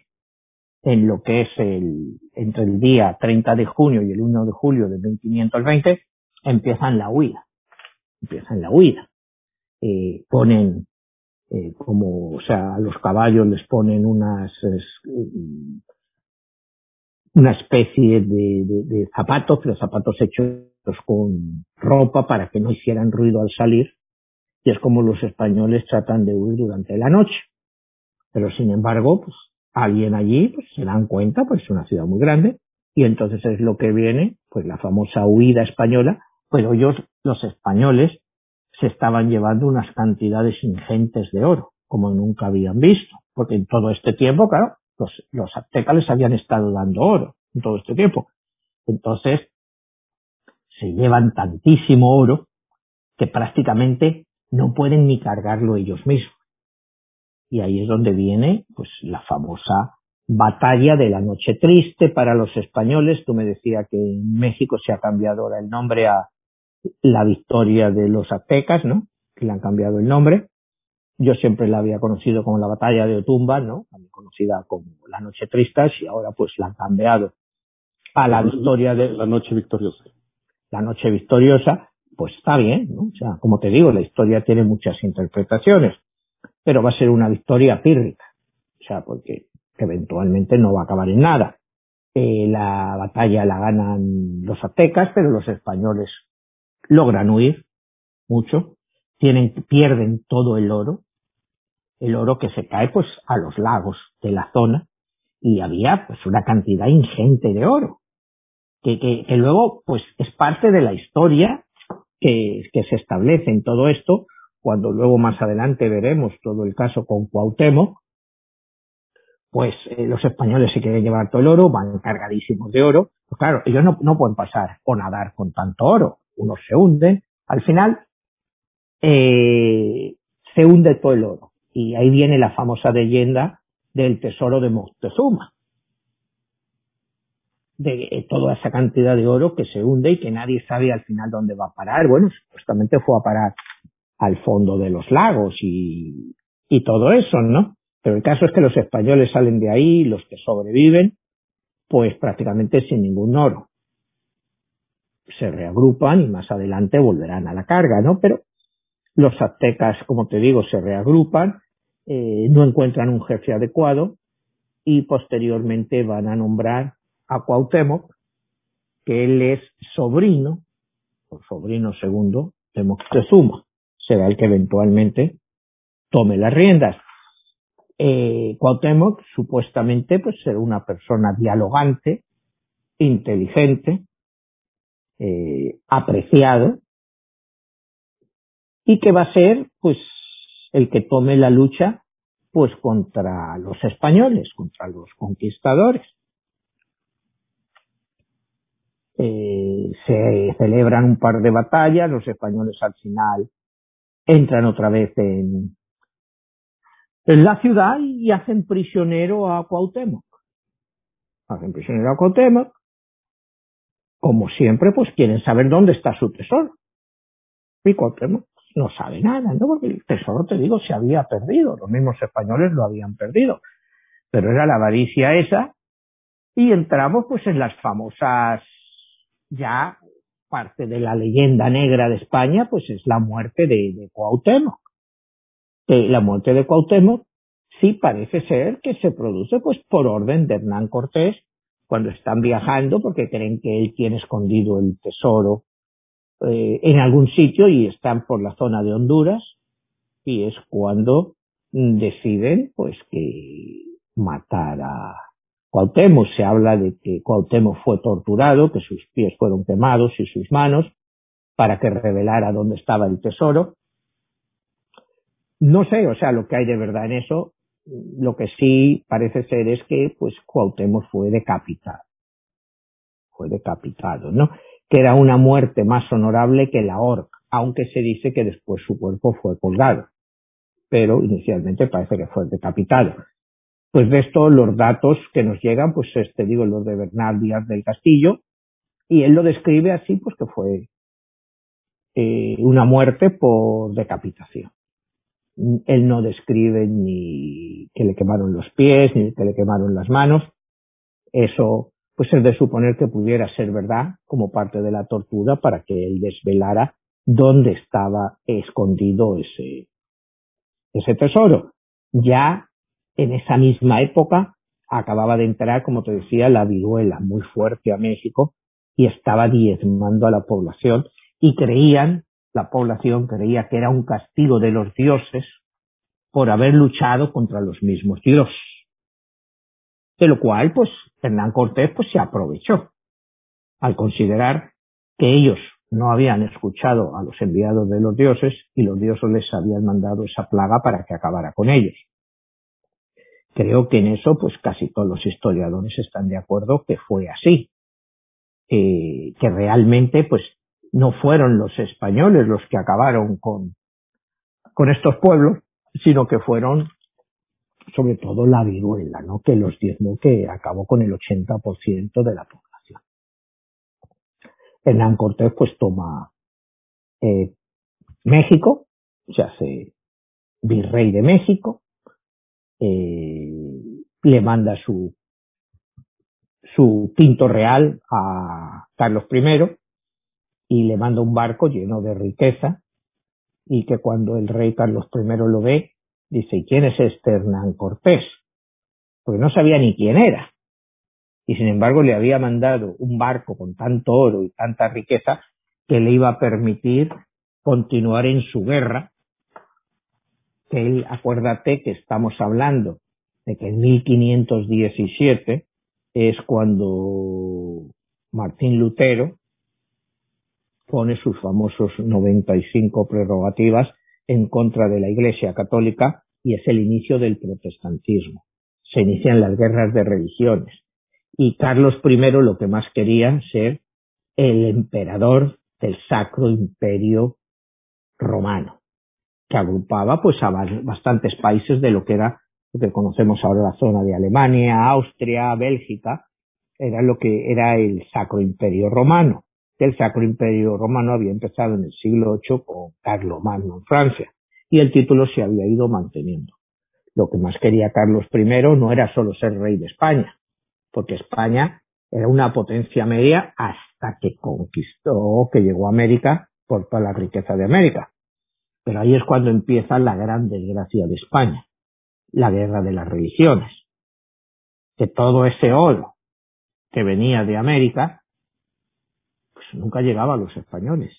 en lo que es el entre el día 30 de junio y el 1 de julio de 1520 empiezan la huida empiezan la huida. Eh, ponen eh, como o sea a los caballos les ponen unas una especie de, de, zapatos, los zapatos hechos con ropa para que no hicieran ruido al salir, y es como los españoles tratan de huir durante la noche. Pero sin embargo, pues alguien allí pues, se dan cuenta, pues es una ciudad muy grande, y entonces es lo que viene, pues la famosa huida española, pero ellos, los españoles, se estaban llevando unas cantidades ingentes de oro, como nunca habían visto, porque en todo este tiempo, claro, los, aztecas les habían estado dando oro en todo este tiempo. Entonces, se llevan tantísimo oro que prácticamente no pueden ni cargarlo ellos mismos. Y ahí es donde viene, pues, la famosa batalla de la noche triste para los españoles. Tú me decías que en México se ha cambiado ahora el nombre a la victoria de los aztecas, ¿no? Que le han cambiado el nombre. Yo siempre la había conocido como la batalla de Otumba, ¿no? También conocida como la Noche Triste, y ahora pues la han cambiado a la victoria de... La Noche Victoriosa. La Noche Victoriosa, pues está bien, ¿no? O sea, como te digo, la historia tiene muchas interpretaciones, pero va a ser una victoria pírrica. O sea, porque eventualmente no va a acabar en nada. Eh, la batalla la ganan los aztecas, pero los españoles logran huir mucho, tienen, pierden todo el oro, el oro que se cae pues a los lagos de la zona y había pues una cantidad ingente de oro que, que, que luego pues es parte de la historia que, que, se establece en todo esto cuando luego más adelante veremos todo el caso con Cuauhtémoc pues eh, los españoles se quieren llevar todo el oro van cargadísimos de oro pues claro ellos no, no pueden pasar o nadar con tanto oro unos se hunden al final eh, se hunde todo el oro y ahí viene la famosa leyenda del tesoro de Moctezuma. De eh, toda esa cantidad de oro que se hunde y que nadie sabe al final dónde va a parar. Bueno, supuestamente fue a parar al fondo de los lagos y, y todo eso, ¿no? Pero el caso es que los españoles salen de ahí, los que sobreviven, pues prácticamente sin ningún oro. Se reagrupan y más adelante volverán a la carga, ¿no? Pero los aztecas, como te digo, se reagrupan eh, no encuentran un jefe adecuado y posteriormente van a nombrar a Cuauhtémoc, que él es sobrino, o sobrino segundo, de Moctezuma. Será el que eventualmente tome las riendas. Eh, Cuauhtémoc supuestamente pues será una persona dialogante, inteligente, eh, apreciado y que va a ser pues el que tome la lucha pues contra los españoles, contra los conquistadores. Eh, se celebran un par de batallas, los españoles al final entran otra vez en, en la ciudad y hacen prisionero a Cuauhtémoc. Hacen prisionero a Cuauhtémoc. Como siempre, pues quieren saber dónde está su tesoro. Y Cuauhtémoc no sabe nada, ¿no? Porque el tesoro, te digo, se había perdido. Los mismos españoles lo habían perdido. Pero era la avaricia esa. Y entramos pues en las famosas, ya parte de la leyenda negra de España, pues es la muerte de, de Cuauhtémoc. la muerte de Cuauhtémoc sí parece ser que se produce pues por orden de Hernán Cortés cuando están viajando porque creen que él tiene escondido el tesoro eh, en algún sitio y están por la zona de Honduras y es cuando deciden pues que matar a Cuauhtémoc. Se habla de que Cuauhtémoc fue torturado, que sus pies fueron quemados y sus manos para que revelara dónde estaba el tesoro. No sé, o sea, lo que hay de verdad en eso, lo que sí parece ser es que pues Cuauhtémoc fue decapitado. Fue decapitado, ¿no? Que era una muerte más honorable que la horca, aunque se dice que después su cuerpo fue colgado. Pero inicialmente parece que fue decapitado. Pues de esto los datos que nos llegan, pues este digo los de Bernal Díaz del Castillo, y él lo describe así, pues que fue eh, una muerte por decapitación. Él no describe ni que le quemaron los pies, ni que le quemaron las manos. Eso pues es de suponer que pudiera ser verdad como parte de la tortura para que él desvelara dónde estaba escondido ese, ese tesoro. Ya en esa misma época acababa de entrar, como te decía, la viruela muy fuerte a México y estaba diezmando a la población y creían, la población creía que era un castigo de los dioses por haber luchado contra los mismos dioses. De lo cual, pues, Hernán Cortés pues se aprovechó al considerar que ellos no habían escuchado a los enviados de los dioses y los dioses les habían mandado esa plaga para que acabara con ellos. Creo que en eso pues casi todos los historiadores están de acuerdo que fue así, que realmente pues no fueron los españoles los que acabaron con, con estos pueblos, sino que fueron sobre todo la viruela, ¿no? que los diezmó, que acabó con el 80% de la población. Hernán Cortés pues toma eh, México, se hace virrey de México, eh, le manda su, su quinto real a Carlos I y le manda un barco lleno de riqueza y que cuando el rey Carlos I lo ve, Dice, ¿y quién es este Hernán Cortés? Porque no sabía ni quién era. Y sin embargo le había mandado un barco con tanto oro y tanta riqueza que le iba a permitir continuar en su guerra. Que él, acuérdate que estamos hablando de que en 1517 es cuando Martín Lutero pone sus famosos 95 prerrogativas en contra de la Iglesia católica y es el inicio del protestantismo. Se inician las guerras de religiones. Y Carlos I lo que más quería ser el emperador del Sacro Imperio Romano, que agrupaba pues a bastantes países de lo que era lo que conocemos ahora la zona de Alemania, Austria, Bélgica, era lo que era el Sacro Imperio Romano que el Sacro Imperio Romano había empezado en el siglo VIII con Carlomagno en Francia y el título se había ido manteniendo. Lo que más quería Carlos I no era solo ser rey de España, porque España era una potencia media hasta que conquistó, que llegó a América por toda la riqueza de América. Pero ahí es cuando empieza la gran desgracia de España, la guerra de las religiones. Que todo ese oro que venía de América nunca llegaba a los españoles.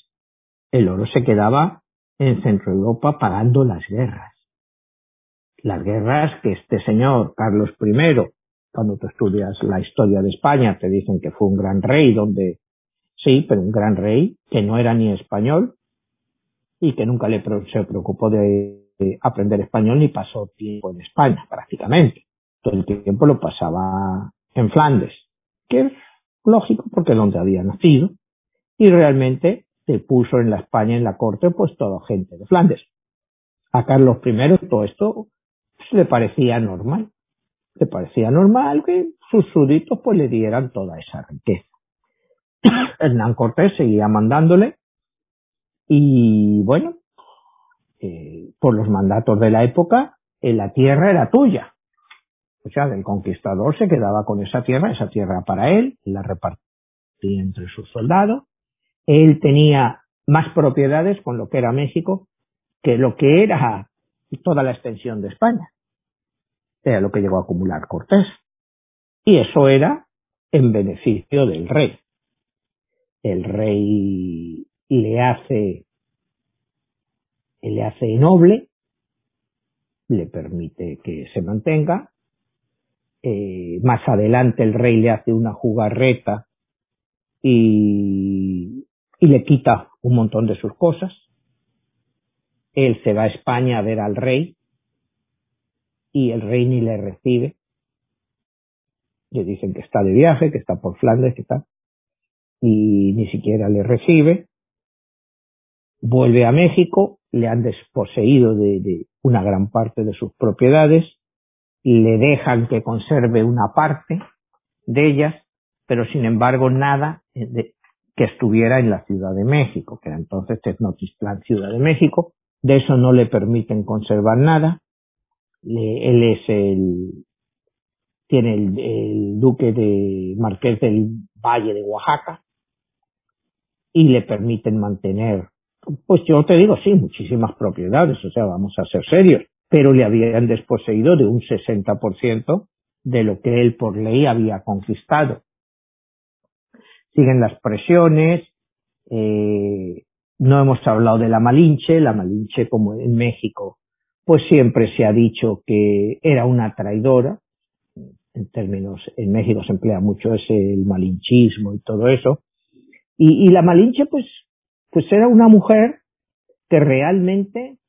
El oro se quedaba en Centro Europa pagando las guerras. Las guerras que este señor, Carlos I, cuando tú estudias la historia de España, te dicen que fue un gran rey, donde sí, pero un gran rey que no era ni español y que nunca le se preocupó de aprender español ni pasó tiempo en España, prácticamente. Todo el tiempo lo pasaba en Flandes, que es lógico porque es donde había nacido y realmente se puso en la España, en la corte, pues toda gente de Flandes. A Carlos I todo esto le parecía normal. Le parecía normal que sus súbditos pues le dieran toda esa riqueza. (coughs) Hernán Cortés seguía mandándole y bueno, eh, por los mandatos de la época, eh, la tierra era tuya. O sea, el conquistador se quedaba con esa tierra, esa tierra para él, la repartía entre sus soldados. Él tenía más propiedades con lo que era México que lo que era toda la extensión de España. Era lo que llegó a acumular Cortés. Y eso era en beneficio del rey. El rey le hace, le hace noble, le permite que se mantenga. Eh, más adelante el rey le hace una jugarreta y, y le quita un montón de sus cosas. Él se va a España a ver al rey y el rey ni le recibe. Le dicen que está de viaje, que está por Flandes, que está, y ni siquiera le recibe. Vuelve a México, le han desposeído de, una gran parte de sus propiedades, le dejan que conserve una parte de ellas, pero sin embargo nada de, que estuviera en la Ciudad de México, que era entonces Tenochtitlan, Ciudad de México. De eso no le permiten conservar nada. Le, él es el, tiene el, el, duque de Marqués del Valle de Oaxaca y le permiten mantener, pues yo te digo, sí, muchísimas propiedades, o sea, vamos a ser serios, pero le habían desposeído de un 60% de lo que él por ley había conquistado siguen las presiones, eh, no hemos hablado de la Malinche, la Malinche como en México, pues siempre se ha dicho que era una traidora, en términos, en México se emplea mucho ese, el malinchismo y todo eso, y, la Malinche pues, pues era una mujer que realmente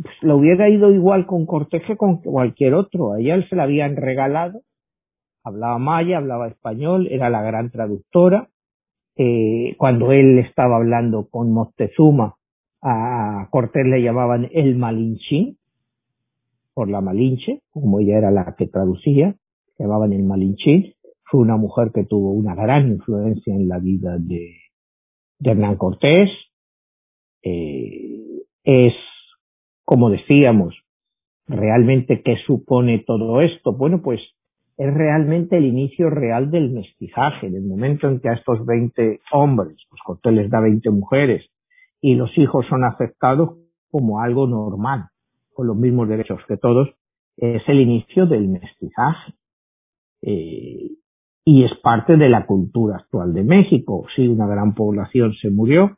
pues, lo hubiera ido igual con Cortés que con cualquier otro, a ella se la habían regalado hablaba maya, hablaba español, era la gran traductora. Eh, cuando él estaba hablando con Moctezuma, a Cortés le llamaban el Malinchín, por la Malinche, como ella era la que traducía, llamaban el Malinchín. Fue una mujer que tuvo una gran influencia en la vida de, de Hernán Cortés. Eh, es, como decíamos, realmente qué supone todo esto. Bueno, pues es realmente el inicio real del mestizaje, del momento en que a estos 20 hombres, pues Cortés da 20 mujeres, y los hijos son aceptados como algo normal, con los mismos derechos que todos, es el inicio del mestizaje. Eh, y es parte de la cultura actual de México. Sí, una gran población se murió,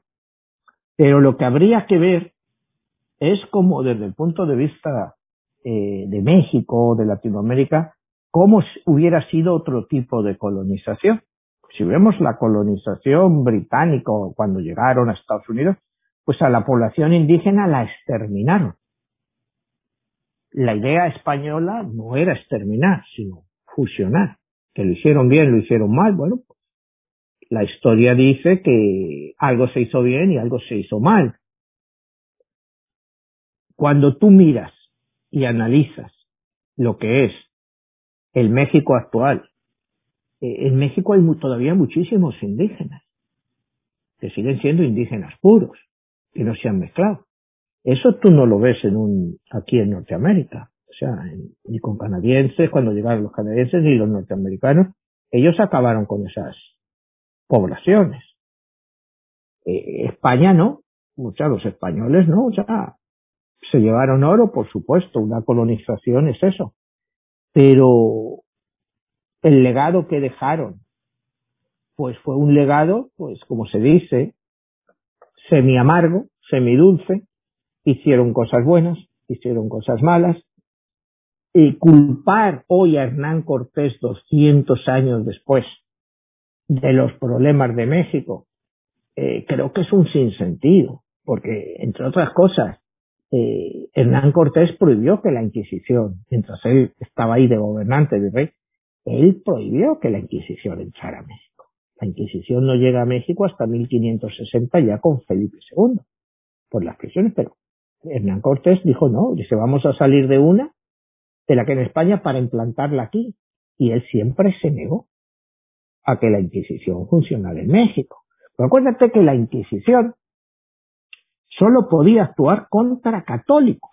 pero lo que habría que ver es como desde el punto de vista eh, de México, de Latinoamérica, cómo hubiera sido otro tipo de colonización. Si vemos la colonización británica cuando llegaron a Estados Unidos, pues a la población indígena la exterminaron. La idea española no era exterminar, sino fusionar. Que lo hicieron bien, lo hicieron mal, bueno, pues la historia dice que algo se hizo bien y algo se hizo mal. Cuando tú miras y analizas lo que es el México actual. Eh, en México hay todavía muchísimos indígenas que siguen siendo indígenas puros, que no se han mezclado. Eso tú no lo ves en un, aquí en Norteamérica. O sea, ni con canadienses, cuando llegaron los canadienses ni los norteamericanos, ellos acabaron con esas poblaciones. Eh, España no, muchos los españoles no, o sea, se llevaron oro, por supuesto, una colonización es eso, pero el legado que dejaron, pues fue un legado, pues como se dice, semi amargo, semi dulce, hicieron cosas buenas, hicieron cosas malas, y culpar hoy a Hernán Cortés 200 años después de los problemas de México, eh, creo que es un sinsentido, porque entre otras cosas, eh, Hernán Cortés prohibió que la Inquisición, mientras él estaba ahí de gobernante, de rey, él prohibió que la Inquisición entrara a México. La Inquisición no llega a México hasta 1560 ya con Felipe II, por las presiones, pero Hernán Cortés dijo no, dice vamos a salir de una de la que en España para implantarla aquí. Y él siempre se negó a que la Inquisición funcionara en México. Pero acuérdate que la Inquisición solo podía actuar contra católicos.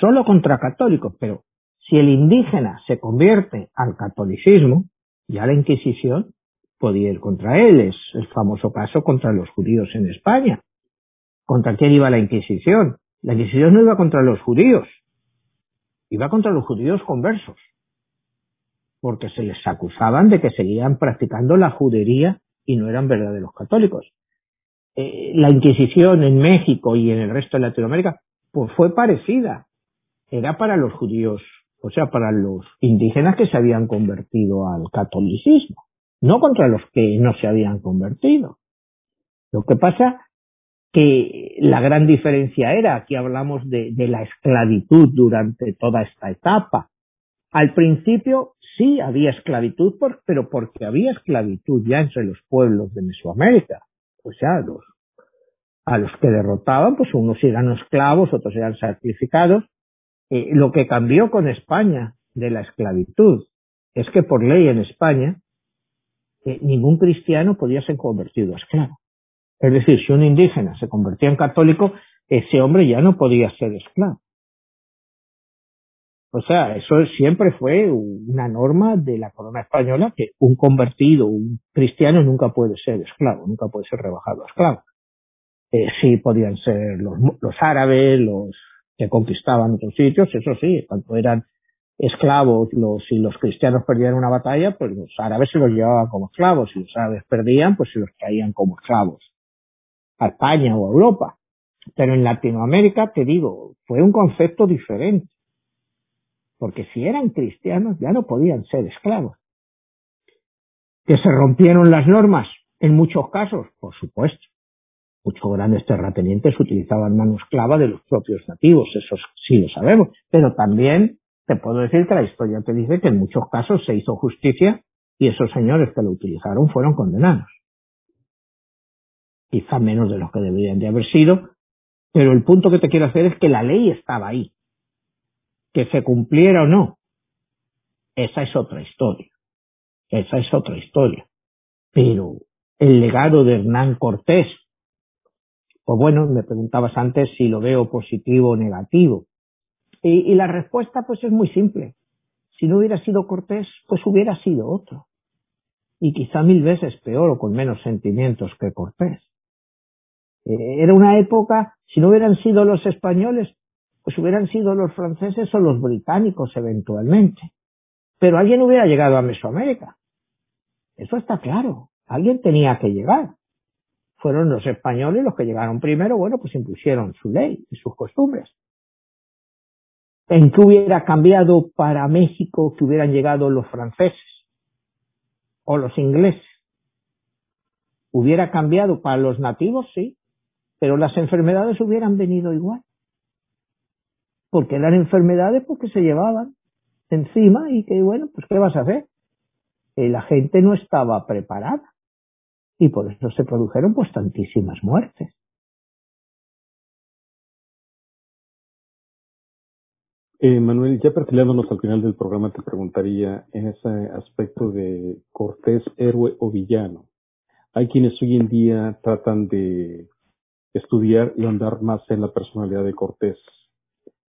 Solo contra católicos, pero si el indígena se convierte al catolicismo, ya la Inquisición podía ir contra él. Es el famoso caso contra los judíos en España. ¿Contra quién iba la Inquisición? La Inquisición no iba contra los judíos, iba contra los judíos conversos, porque se les acusaban de que seguían practicando la judería y no eran verdaderos católicos. Eh, la Inquisición en México y en el resto de Latinoamérica pues fue parecida. Era para los judíos, o sea, para los indígenas que se habían convertido al catolicismo, no contra los que no se habían convertido. Lo que pasa que la gran diferencia era, aquí hablamos de, la esclavitud durante toda esta etapa. Al principio sí había esclavitud, pero porque había esclavitud ya entre los pueblos de Mesoamérica. O sea, los, a los que derrotaban, pues unos eran esclavos, otros eran sacrificados. Eh, lo que cambió con España de la esclavitud es que por ley en España eh, ningún cristiano podía ser convertido a esclavo. Es decir, si un indígena se convertía en católico, ese hombre ya no podía ser esclavo. O sea, eso siempre fue una norma de la corona española que un convertido, un cristiano nunca puede ser esclavo, nunca puede ser rebajado a esclavo. Eh, sí podían ser los, los árabes, los que conquistaban otros sitios, eso sí, cuando eran esclavos, los, si los cristianos perdían una batalla, pues los árabes se los llevaban como esclavos, si los árabes perdían, pues se los caían como esclavos a España o a Europa. Pero en Latinoamérica, te digo, fue un concepto diferente. Porque si eran cristianos ya no podían ser esclavos. Que se rompieron las normas en muchos casos, por supuesto. Muchos grandes terratenientes utilizaban mano esclava de los propios nativos, eso sí lo sabemos. Pero también te puedo decir que la historia te dice que en muchos casos se hizo justicia y esos señores que lo utilizaron fueron condenados quizá menos de los que deberían de haber sido, pero el punto que te quiero hacer es que la ley estaba ahí. Que se cumpliera o no, esa es otra historia. Esa es otra historia. Pero el legado de Hernán Cortés, pues bueno, me preguntabas antes si lo veo positivo o negativo. Y, y la respuesta pues es muy simple. Si no hubiera sido Cortés, pues hubiera sido otro. Y quizá mil veces peor o con menos sentimientos que Cortés. Eh, era una época, si no hubieran sido los españoles, pues hubieran sido los franceses o los británicos eventualmente. Pero alguien hubiera llegado a Mesoamérica. Eso está claro. Alguien tenía que llegar. Fueron los españoles los que llegaron primero, bueno, pues impusieron su ley y sus costumbres. ¿En qué hubiera cambiado para México que hubieran llegado los franceses o los ingleses? ¿Hubiera cambiado para los nativos? Sí pero las enfermedades hubieran venido igual. Porque eran enfermedades porque se llevaban encima y que, bueno, pues ¿qué vas a hacer? Eh, la gente no estaba preparada y por eso se produjeron pues tantísimas muertes. Eh, Manuel, ya perfilándonos al final del programa, te preguntaría en ese aspecto de Cortés, héroe o villano. Hay quienes hoy en día tratan de estudiar y andar más en la personalidad de Cortés.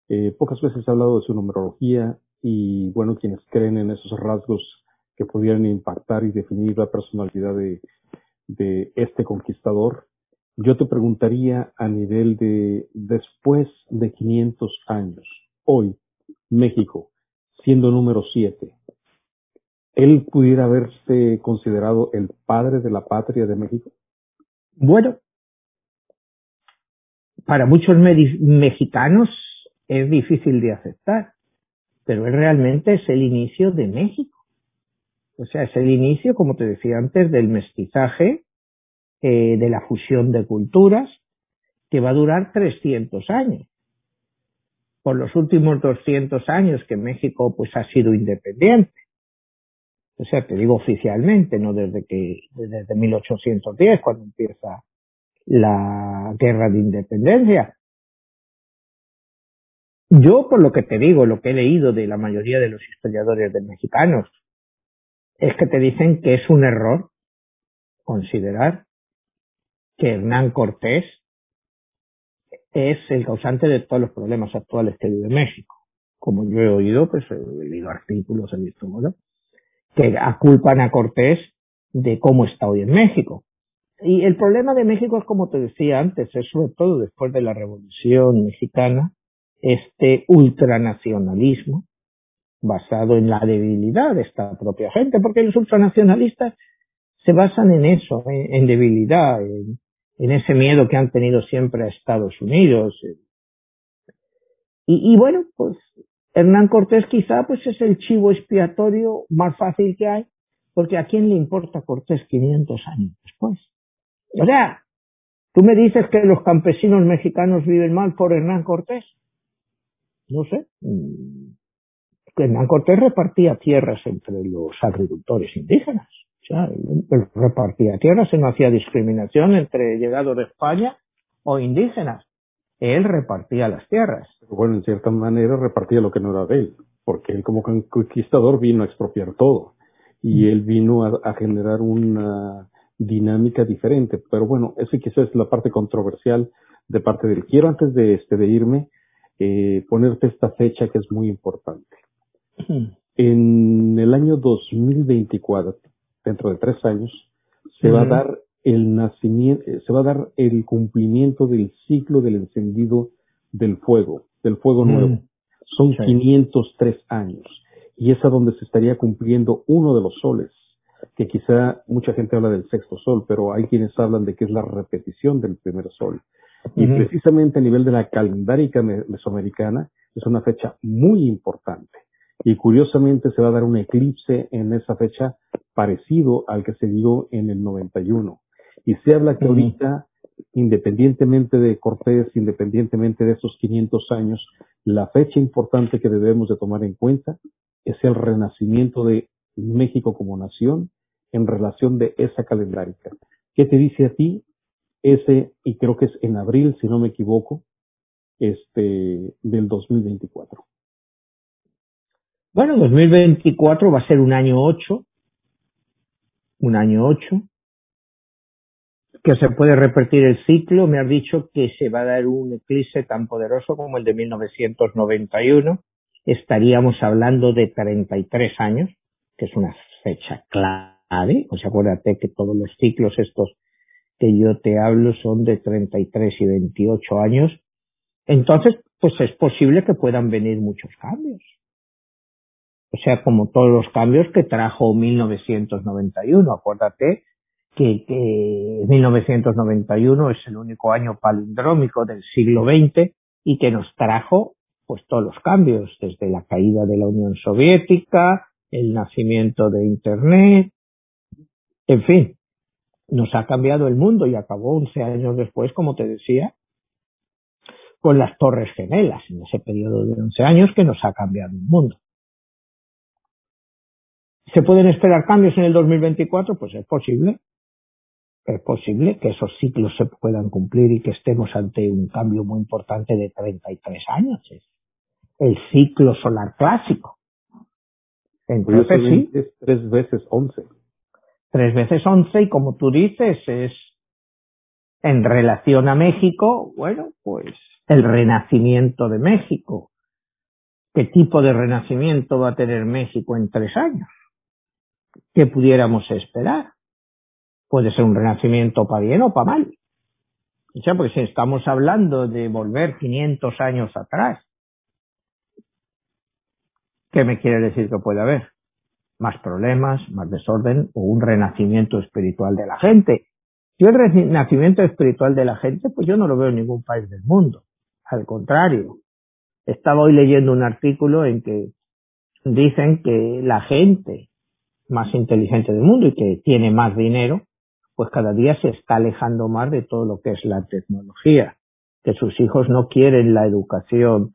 Eh, pocas veces he hablado de su numerología y bueno, quienes creen en esos rasgos que pudieran impactar y definir la personalidad de, de este conquistador, yo te preguntaría a nivel de después de 500 años, hoy, México, siendo número 7, ¿él pudiera haberse considerado el padre de la patria de México? Bueno, para muchos mexicanos es difícil de aceptar, pero es realmente es el inicio de México. O sea, es el inicio, como te decía antes, del mestizaje, eh, de la fusión de culturas, que va a durar 300 años. Por los últimos 200 años que México pues ha sido independiente. O sea, te digo oficialmente, no desde que, desde 1810, cuando empieza la guerra de independencia. Yo, por lo que te digo, lo que he leído de la mayoría de los historiadores de mexicanos, es que te dicen que es un error considerar que Hernán Cortés es el causante de todos los problemas actuales que vive México. Como yo he oído, pues he leído artículos, he visto, ¿no? que aculpan a Cortés de cómo está hoy en México. Y el problema de México es, como te decía antes, es sobre todo después de la Revolución Mexicana, este ultranacionalismo basado en la debilidad de esta propia gente, porque los ultranacionalistas se basan en eso, en, debilidad, en, ese miedo que han tenido siempre a Estados Unidos. Y, y bueno, pues Hernán Cortés quizá pues es el chivo expiatorio más fácil que hay, porque a quién le importa Cortés 500 años después. O sea, tú me dices que los campesinos mexicanos viven mal por Hernán Cortés. No sé. Mm, Hernán Cortés repartía tierras entre los agricultores indígenas. O sea, él repartía tierras y no hacía discriminación entre llegados de España o indígenas. Él repartía las tierras. Bueno, en cierta manera repartía lo que no era de él, porque él como conquistador vino a expropiar todo y mm. él vino a generar una dinámica diferente. Pero bueno, eso quizás es la parte controversial de parte de él. Quiero antes de, este, de irme eh, ponerte esta fecha que es muy importante. En el año 2024, dentro de tres años, se va a dar el nacimiento, eh, se va a dar el cumplimiento del ciclo del encendido del fuego, del fuego nuevo. Son 503 años y es a donde se estaría cumpliendo uno de los soles que quizá mucha gente habla del sexto sol, pero hay quienes hablan de que es la repetición del primer sol. Y precisamente a nivel de la calendárica mesoamericana es una fecha muy importante. Y curiosamente se va a dar un eclipse en esa fecha parecido al que se dio en el 91. Y se habla que ahorita, independientemente de Cortés, independientemente de esos 500 años, la fecha importante que debemos de tomar en cuenta es el renacimiento de México como nación en relación de esa calendárica. ¿Qué te dice a ti ese, y creo que es en abril, si no me equivoco, este, del 2024? Bueno, 2024 va a ser un año 8, un año 8, que se puede repetir el ciclo. Me has dicho que se va a dar un eclipse tan poderoso como el de 1991. Estaríamos hablando de 33 años, que es una fecha clave. Sea, acuérdate que todos los ciclos estos que yo te hablo son de 33 y 28 años. Entonces, pues es posible que puedan venir muchos cambios. O sea, como todos los cambios que trajo 1991. Acuérdate que, que 1991 es el único año palindrómico del siglo XX y que nos trajo pues todos los cambios, desde la caída de la Unión Soviética, el nacimiento de Internet, en fin, nos ha cambiado el mundo y acabó 11 años después, como te decía, con las Torres Gemelas, en ese periodo de 11 años que nos ha cambiado el mundo. ¿Se pueden esperar cambios en el 2024? Pues es posible. Es posible que esos ciclos se puedan cumplir y que estemos ante un cambio muy importante de 33 años. Es el ciclo solar clásico. Entonces sí. Es tres veces once. Tres veces once y como tú dices es en relación a México, bueno, pues el renacimiento de México. ¿Qué tipo de renacimiento va a tener México en tres años? ¿Qué pudiéramos esperar? Puede ser un renacimiento para bien o para mal. O sea, pues estamos hablando de volver 500 años atrás, ¿Qué me quiere decir que puede haber? Más problemas, más desorden o un renacimiento espiritual de la gente. Yo el renacimiento espiritual de la gente, pues yo no lo veo en ningún país del mundo. Al contrario. Estaba hoy leyendo un artículo en que dicen que la gente más inteligente del mundo y que tiene más dinero, pues cada día se está alejando más de todo lo que es la tecnología, que sus hijos no quieren la educación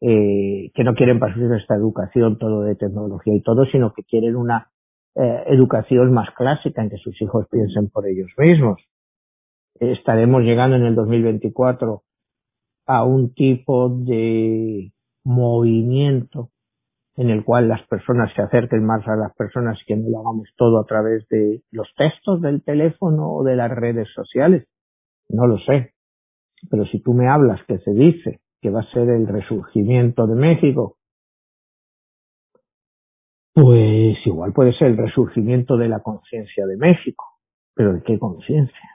eh, que no quieren pasar esta educación todo de tecnología y todo, sino que quieren una eh, educación más clásica en que sus hijos piensen por ellos mismos. Estaremos llegando en el 2024 a un tipo de movimiento en el cual las personas se acerquen más a las personas que no lo hagamos todo a través de los textos del teléfono o de las redes sociales. No lo sé. Pero si tú me hablas que se dice que va a ser el resurgimiento de México, pues igual puede ser el resurgimiento de la conciencia de México. Pero ¿de qué conciencia?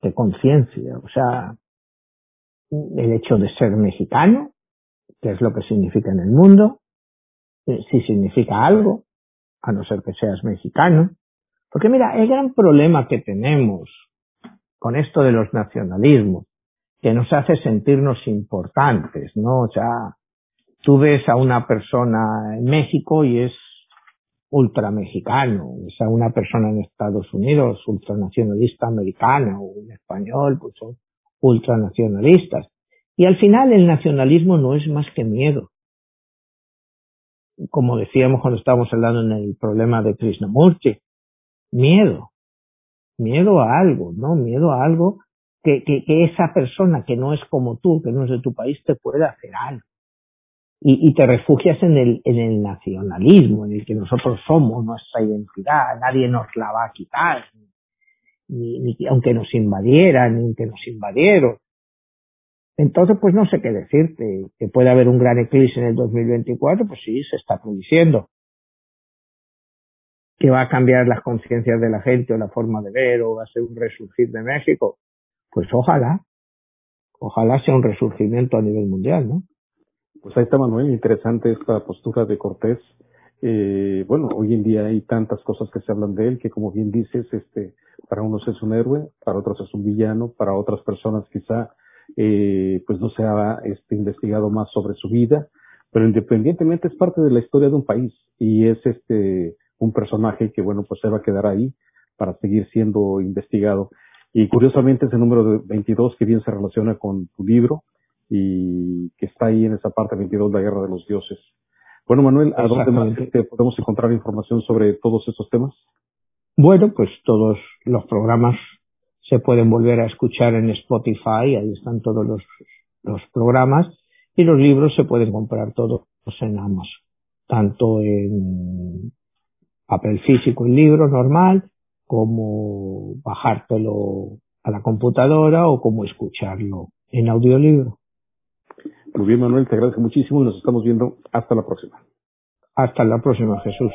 ¿Qué conciencia? O sea, el hecho de ser mexicano, que es lo que significa en el mundo, eh, si significa algo, a no ser que seas mexicano. Porque mira, el gran problema que tenemos con esto de los nacionalismos, que nos hace sentirnos importantes, ¿no? O sea, tú ves a una persona en México y es ultramexicano, es a una persona en Estados Unidos, ultranacionalista americana o un español, pues son ultranacionalistas. Y al final el nacionalismo no es más que miedo. Como decíamos cuando estábamos hablando en el problema de Krishnamurti, miedo. Miedo a algo, ¿no? Miedo a algo que, que, esa persona que no es como tú, que no es de tu país, te pueda hacer algo. Y, te refugias en el, en el nacionalismo, en el que nosotros somos, nuestra identidad, nadie nos la va a quitar, ni, ni aunque nos invadieran, ni que nos invadieron. Entonces, pues no sé qué decirte, que puede haber un gran eclipse en el 2024, pues sí, se está produciendo. Que va a cambiar las conciencias de la gente o la forma de ver o va a ser un resurgir de México, pues ojalá, ojalá sea un resurgimiento a nivel mundial, ¿no? Pues ahí está Manuel, interesante esta postura de Cortés. Eh, bueno, hoy en día hay tantas cosas que se hablan de él que como bien dices, este, para unos es un héroe, para otros es un villano, para otras personas quizá eh, pues no se ha este, investigado más sobre su vida, pero independientemente es parte de la historia de un país y es este un personaje que bueno pues se va a quedar ahí para seguir siendo investigado. Y curiosamente ese número de 22 que bien se relaciona con tu libro y que está ahí en esa parte 22, la guerra de los dioses. Bueno, Manuel, ¿a dónde más podemos encontrar información sobre todos estos temas? Bueno, pues todos los programas se pueden volver a escuchar en Spotify, ahí están todos los, los programas, y los libros se pueden comprar todos en Amazon, tanto en papel físico, el libro normal, como bajártelo a la computadora o como escucharlo en audiolibro. Muy bien, Manuel, te agradezco muchísimo y nos estamos viendo hasta la próxima. Hasta la próxima, Jesús.